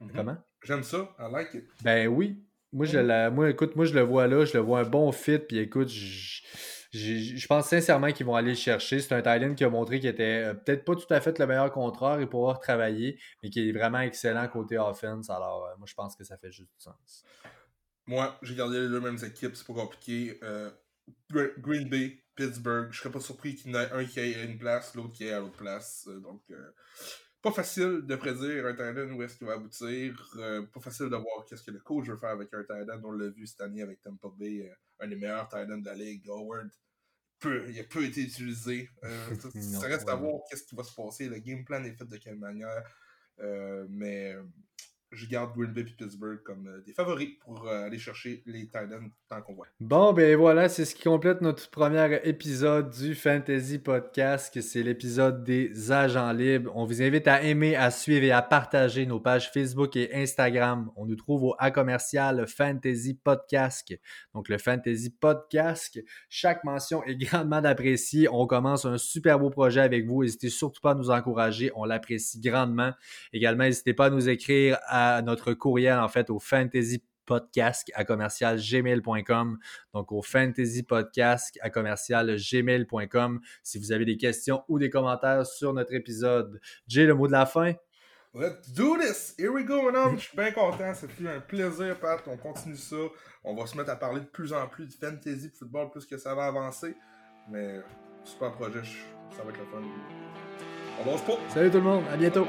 Mhm. Comment? J'aime ça. I like it. Ben oui. Moi, je la, moi, écoute, moi, je le vois là. Je le vois un bon fit. Puis écoute, je je pense sincèrement qu'ils vont aller le chercher. C'est un Thailand qui a montré qu'il était euh, peut-être pas tout à fait le meilleur contreur et pouvoir travailler, mais qui est vraiment excellent côté offense. Alors, euh, moi, je pense que ça fait juste du sens. Moi, j'ai gardé les deux mêmes équipes, c'est pas compliqué. Euh, Green Bay, Pittsburgh. Je serais pas surpris qu'il y en ait un qui ait une place, l'autre qui ait à l'autre place. donc, pas facile de prédire un Thailand où est-ce qu'il va aboutir. pas facile de voir qu'est-ce que le coach veut faire avec un Thailand. On l'a vu cette année avec Tampa Bay, un des meilleurs Thailands de la ligue, Howard il a peu été utilisé. Euh, ça, reste à voir qu'est-ce qui va se passer. Le game plan est fait de quelle manière. Euh, mais je garde Green Bay et Pittsburgh comme euh, des favoris pour euh, aller chercher les Titans tant qu'on voit. Bon, ben voilà, c'est ce qui complète notre premier épisode du Fantasy Podcast. C'est l'épisode des agents libres. On vous invite à aimer, à suivre et à partager nos pages Facebook et Instagram. On nous trouve au A commercial Fantasy Podcast. Donc, le Fantasy Podcast. Chaque mention est grandement appréciée. On commence un super beau projet avec vous. N'hésitez surtout pas à nous encourager. On l'apprécie grandement. Également, n'hésitez pas à nous écrire à notre courriel, en fait, au fantasy podcast à commercial gmail.com. Donc au fantasy podcast à commercial gmail.com si vous avez des questions ou des commentaires sur notre épisode. J'ai le mot de la fin? Let's do this! Here we go, mon Je suis bien content. Ça fait un plaisir, Pat. On continue ça. On va se mettre à parler de plus en plus de fantasy de football plus que ça va avancer. Mais super projet. Ça va être le fun. On lance pas. Salut tout le monde. À bientôt.